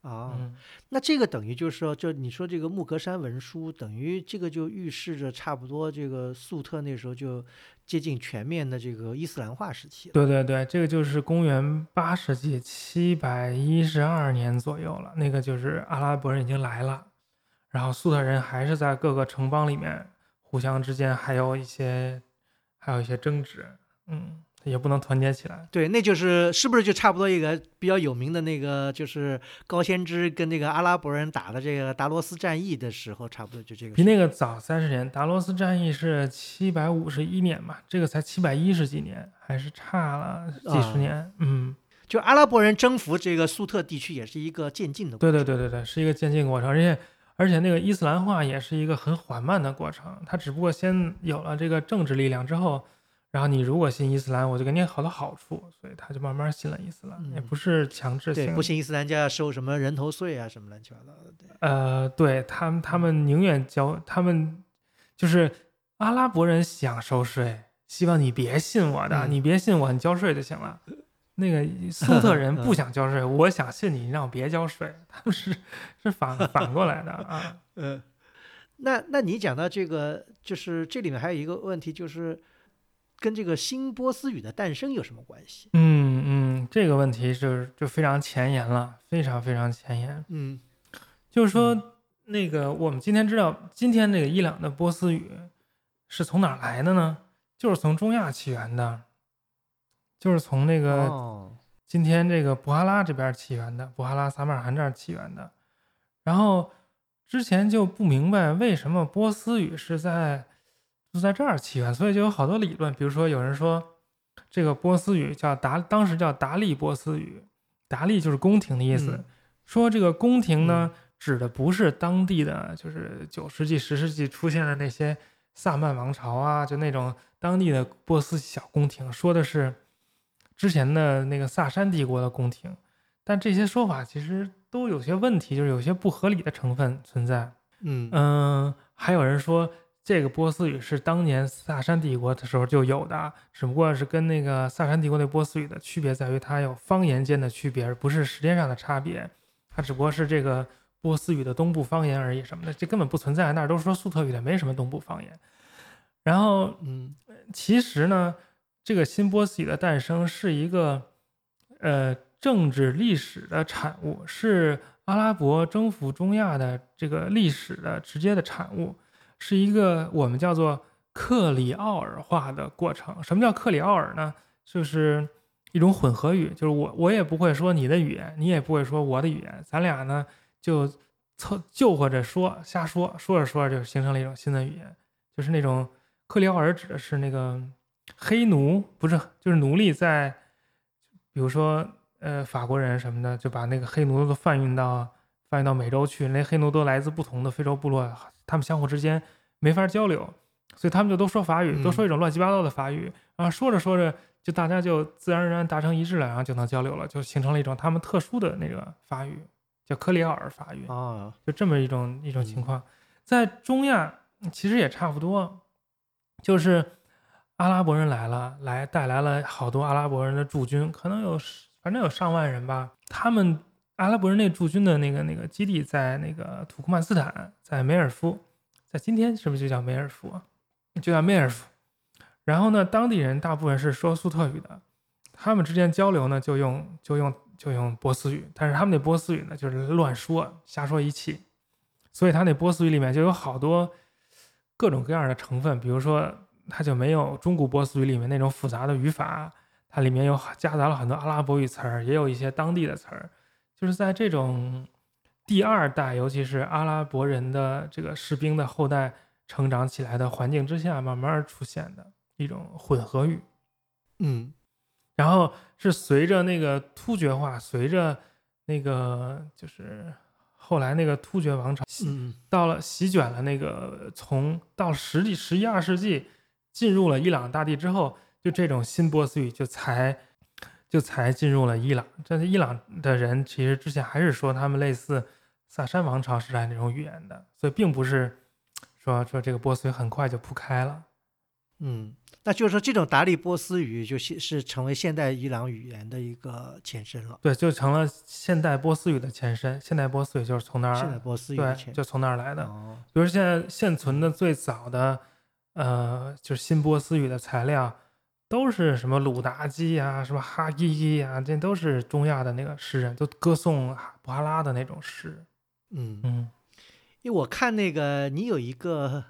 啊，嗯，那这个等于就是说，就你说这个木格山文书，等于这个就预示着差不多这个粟特那时候就接近全面的这个伊斯兰化时期了。对对对，这个就是公元八世纪七百一十二年左右了，那个就是阿拉伯人已经来了，然后粟特人还是在各个城邦里面互相之间还有一些还有一些争执，嗯，也不能团结起来。对，那就是是不是就差不多一个比较有名的那个，就是高先知跟那个阿拉伯人打的这个达罗斯战役的时候，差不多就这个比。那个早三十年，达罗斯战役是七百五十一年嘛，这个才七百一十几年，还是差了几啊十年。嗯，就阿拉伯人征服这个粟特地区，也是一个渐进的过对。对对对对，是一个渐进过程，而且而且那个伊斯兰化也是一个很缓慢的过程，它只不过先有了这个政治力量之后，然后你如果信伊斯兰，我就给你好多好处，所以他就慢慢信了伊斯兰，也嗯不是强制性对，不信伊斯兰就要收什么人头税啊，什么乱七八糟的。对，呃，对他们，他们宁愿交，他们就是阿拉伯人想收税，希望你别信我的，嗯你别信我，你交税就行了。那个 苏特人不想交税，我想信你，你让我别交税，他们是是反 反过来的啊。呃，那那你讲到这个，就是这里面还有一个问题，就是跟这个新波斯语的诞生有什么关系？嗯嗯，这个问题是就非常前沿了，非常非常前沿。嗯就是说，那个我们今天知道，今天这个伊朗的波斯语是从哪儿来的呢？就是从中亚起源的，就是从那个哦，今天这个布哈拉这边起源的，布哈拉撒马尔罕这儿起源的。然后之前就不明白为什么波斯语是在就在这儿起源，所以就有好多理论，比如说有人说这个波斯语叫达，当时叫达利波斯语，达利就是宫廷的意思，嗯说这个宫廷呢。指的不是当地的，就是九世纪、十世纪出现的那些萨曼王朝啊，就那种当地的波斯小宫廷，说的是之前的那个萨珊帝国的宫廷。但这些说法其实都有些问题，就是有些不合理的成分存在。嗯嗯，还有人说这个波斯语是当年萨珊帝国的时候就有的，只不过是跟那个萨珊帝国那波斯语的区别在于它有方言间的区别，而不是时间上的差别。它只不过是这个。波斯语的东部方言而已，什么的，这根本不存在。那儿都说粟特语的，没什么东部方言。然后，嗯，其实呢，这个新波斯语的诞生是一个呃政治历史的产物，是阿拉伯征服中亚的这个历史的直接的产物，是一个我们叫做克里奥尔化的过程。什么叫克里奥尔呢？就是一种混合语，就是我我也不会说你的语言，你也不会说我的语言，咱俩呢。就凑就或者说瞎说，说着说着就形成了一种新的语言，就是那种克里奥尔指的是那个黑奴，不是就是奴隶在，比如说呃法国人什么的，就把那个黑奴都贩运到贩运到美洲去，那黑奴都来自不同的非洲部落，他们相互之间没法交流，所以他们就都说法语，嗯都说一种乱七八糟的法语，然后说着说着就大家就自然而然达成一致了，然后就能交流了，就形成了一种他们特殊的那个法语。叫克里奥尔法语，啊，就这么一种一种情况，在中亚其实也差不多，就是阿拉伯人来了，来带来了好多阿拉伯人的驻军，可能有反正有上万人吧。他们阿拉伯人那驻军的那个那个基地在那个土库曼斯坦，在梅尔夫，在今天是不是就叫梅尔夫啊？就叫梅尔夫。然后呢，当地人大部分是说苏特语的，他们之间交流呢就用就用。就用波斯语，但是他们那波斯语呢，就是乱说、瞎说一气，所以他那波斯语里面就有好多各种各样的成分，比如说，它就没有中古波斯语里面那种复杂的语法，它里面有夹杂了很多阿拉伯语词儿，也有一些当地的词儿，就是在这种第二代，尤其是阿拉伯人的这个士兵的后代成长起来的环境之下，慢慢出现的一种混合语。嗯。然后是随着那个突厥化，随着那个就是后来那个突厥王朝，嗯，到了席卷了那个从到十几十一二世纪进入了伊朗大地之后，就这种新波斯语就才就才进入了伊朗。但是伊朗的人其实之前还是说他们类似萨珊王朝时代那种语言的，所以并不是说说这个波斯语很快就铺开了。嗯。那就是说，这种达利波斯语就是成为现代伊朗语言的一个前身了。对，就成了现代波斯语的前身。现代波斯语就是从那儿，现代波斯语对，就从那儿来的。哦、比如现在现存的最早的，呃，就是新波斯语的材料，都是什么鲁达基啊、什么哈基基啊，这都是中亚的那个诗人，都歌颂布哈拉的那种诗。嗯嗯，因为我看那个你有一个。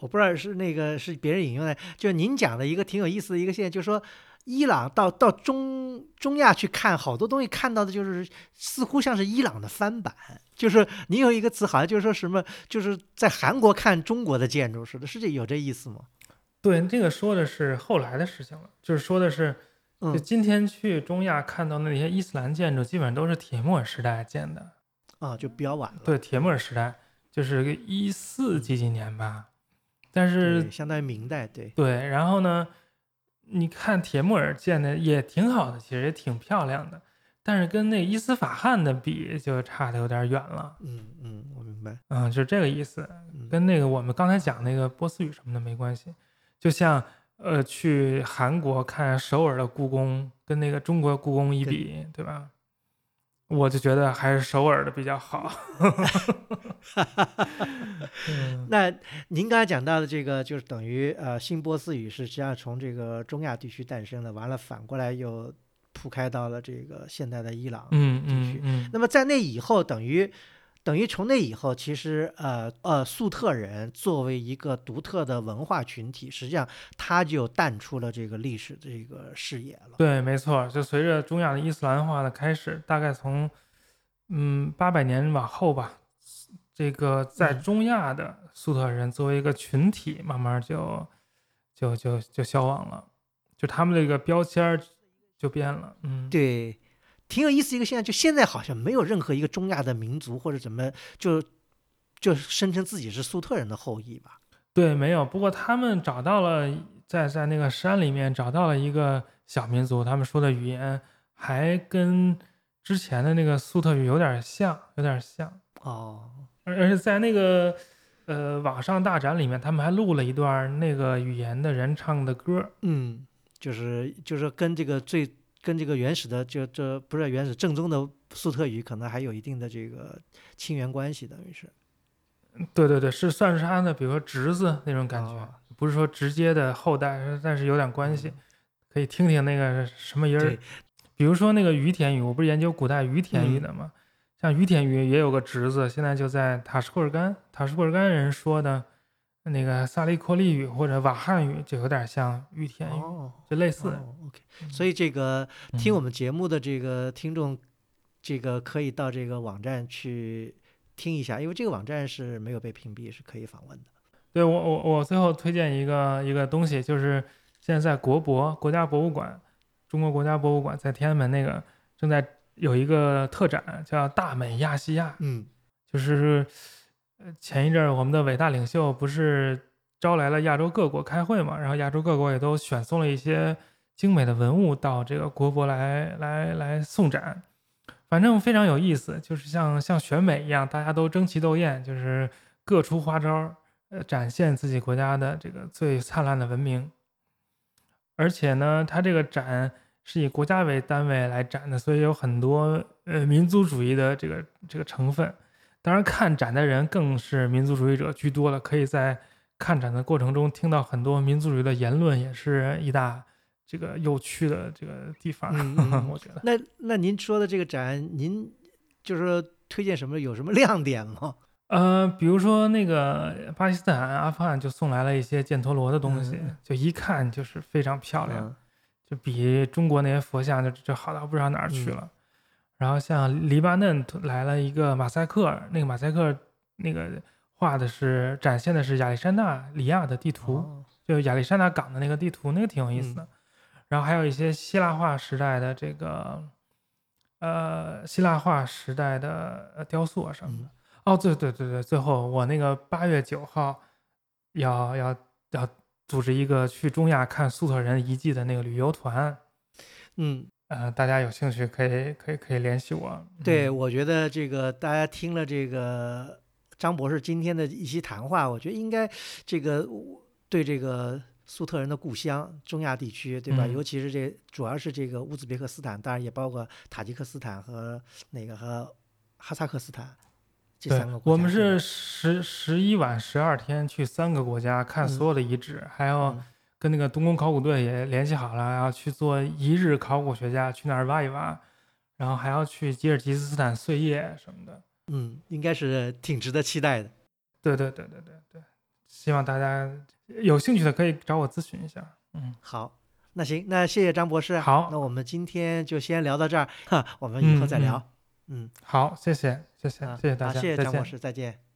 我不知道是那个是别人引用的，就是您讲的一个挺有意思的一个现象，就是说伊朗到到中中亚去看好多东西，看到的就是似乎像是伊朗的翻版。就是您有一个词，好像就是说什么，就是在韩国看中国的建筑似的，是这有这意思吗？对，这个说的是后来的事情了，就是说的是，就今天去中亚看到的那些伊斯兰建筑，基本上都是铁木尔时代建的。啊，就比较晚了。对，铁木尔时代就是个一四几几年吧。但是相当于明代，对对，然后呢，你看铁木尔建的也挺好的，其实也挺漂亮的，但是跟那伊斯法罕的比就差的有点远了。嗯嗯，我明白，嗯，就是这个意思，跟那个我们刚才讲那个波斯语什么的没关系。就像呃，去韩国看首尔的故宫，跟那个中国故宫一比，对吧？我就觉得还是首尔的比较好。嗯 那您刚才讲到的这个，就是等于呃，新波斯语是实际上从这个中亚地区诞生的，完了反过来又铺开到了这个现代的伊朗。嗯地区嗯嗯，那么在那以后，等于等于从那以后，其实呃呃，粟特人作为一个独特的文化群体，实际上他就淡出了这个历史这个视野了。对，没错，就随着中亚的伊斯兰化的开始，大概从嗯八百年往后吧，这个在嗯中亚的粟特人作为一个群体，慢慢就就就就消亡了，就他们这个标签儿就变了。嗯，对，挺有意思一个现象，就现在好像没有任何一个中亚的民族或者怎么就就声称自己是粟特人的后裔吧？对，没有。不过他们找到了在在那个山里面找到了一个小民族，他们说的语言还跟之前的那个粟特语有点像，有点像。哦，而而且在那个呃网上大展里面，他们还录了一段那个语言的人唱的歌。嗯，就是就是跟这个最跟这个原始的就这不是原始正宗的粟特语可能还有一定的这个亲缘关系，等于是。对对对，是算是他的，比如说侄子那种感觉，哦不是说直接的后代，但是有点关系。可以听听那个什么音儿对，比如说那个于田语，我不是研究古代于田语的吗？像于田语也有个侄子，现在就在塔什库尔干，塔什库尔干人说的那个萨利阔利语或者瓦汉语，就有点像玉田语，哦就类似。哦，OK，所以这个听嗯我们节目的这个听众，这个可以到这个网站去听一下，因为这个网站是没有被屏蔽，是可以访问的。对我我我最后推荐一个一个东西，就是现在在国博国家博物馆，中国国家博物馆在天安门那个正在有一个特展，叫《大美亚细亚》，嗯就是前一阵儿我们的伟大领袖不是招来了亚洲各国开会嘛，然后亚洲各国也都选送了一些精美的文物到这个国博来来来送展，反正非常有意思，就是像像选美一样，大家都争奇斗艳，就是各出花招，呃，展现自己国家的这个最灿烂的文明。而且呢，它这个展是以国家为单位来展的，所以有很多呃民族主义的这个这个成分。当然，看展的人更是民族主义者居多了，可以在看展的过程中听到很多民族主义的言论，也是一大这个有趣的这个地方。嗯我觉得。那那您说的这个展，您就是说推荐什么？有什么亮点吗？呃，比如说那个巴基斯坦、阿富汗就送来了一些犍陀罗的东西，嗯就一看就是非常漂亮，嗯就比中国那些佛像就就好到不知道哪儿去嗯了。然后像黎巴嫩来了一个马赛克，那个马赛克那个画的是展现的是亚历山大里亚的地图，哦就亚历山大港的那个地图，那个挺有意思的。然后还有一些希腊化时代的这个，呃，希腊化时代的呃雕塑啊什么的。哦，对对对对，最后我那个八月九号要要要组织一个去中亚看粟特人遗迹的那个旅游团，嗯，呃，大家有兴趣可以可以可以联系我。对，嗯我觉得这个大家听了这个张博士今天的一席谈话，我觉得应该这个对这个粟特人的故乡中亚地区，对吧？嗯尤其是这主要是这个乌兹别克斯坦，当然也包括塔吉克斯坦和那个和哈萨克斯坦这三个，国家。我们是十十一晚十二天去三个国家看嗯所有的遗址，还有嗯跟那个东宫考古队也联系好了，要去做一日考古学家，去那儿挖一挖，然后还要去吉尔吉斯斯坦碎叶什么的。嗯，应该是挺值得期待的。对对对对对对，希望大家有兴趣的可以找我咨询一下。嗯，好，那行，那谢谢张博士。好那我们今天就先聊到这儿，哈，我们以后再聊。嗯，好，谢谢谢谢啊谢谢大家，好谢谢。张博士，再见。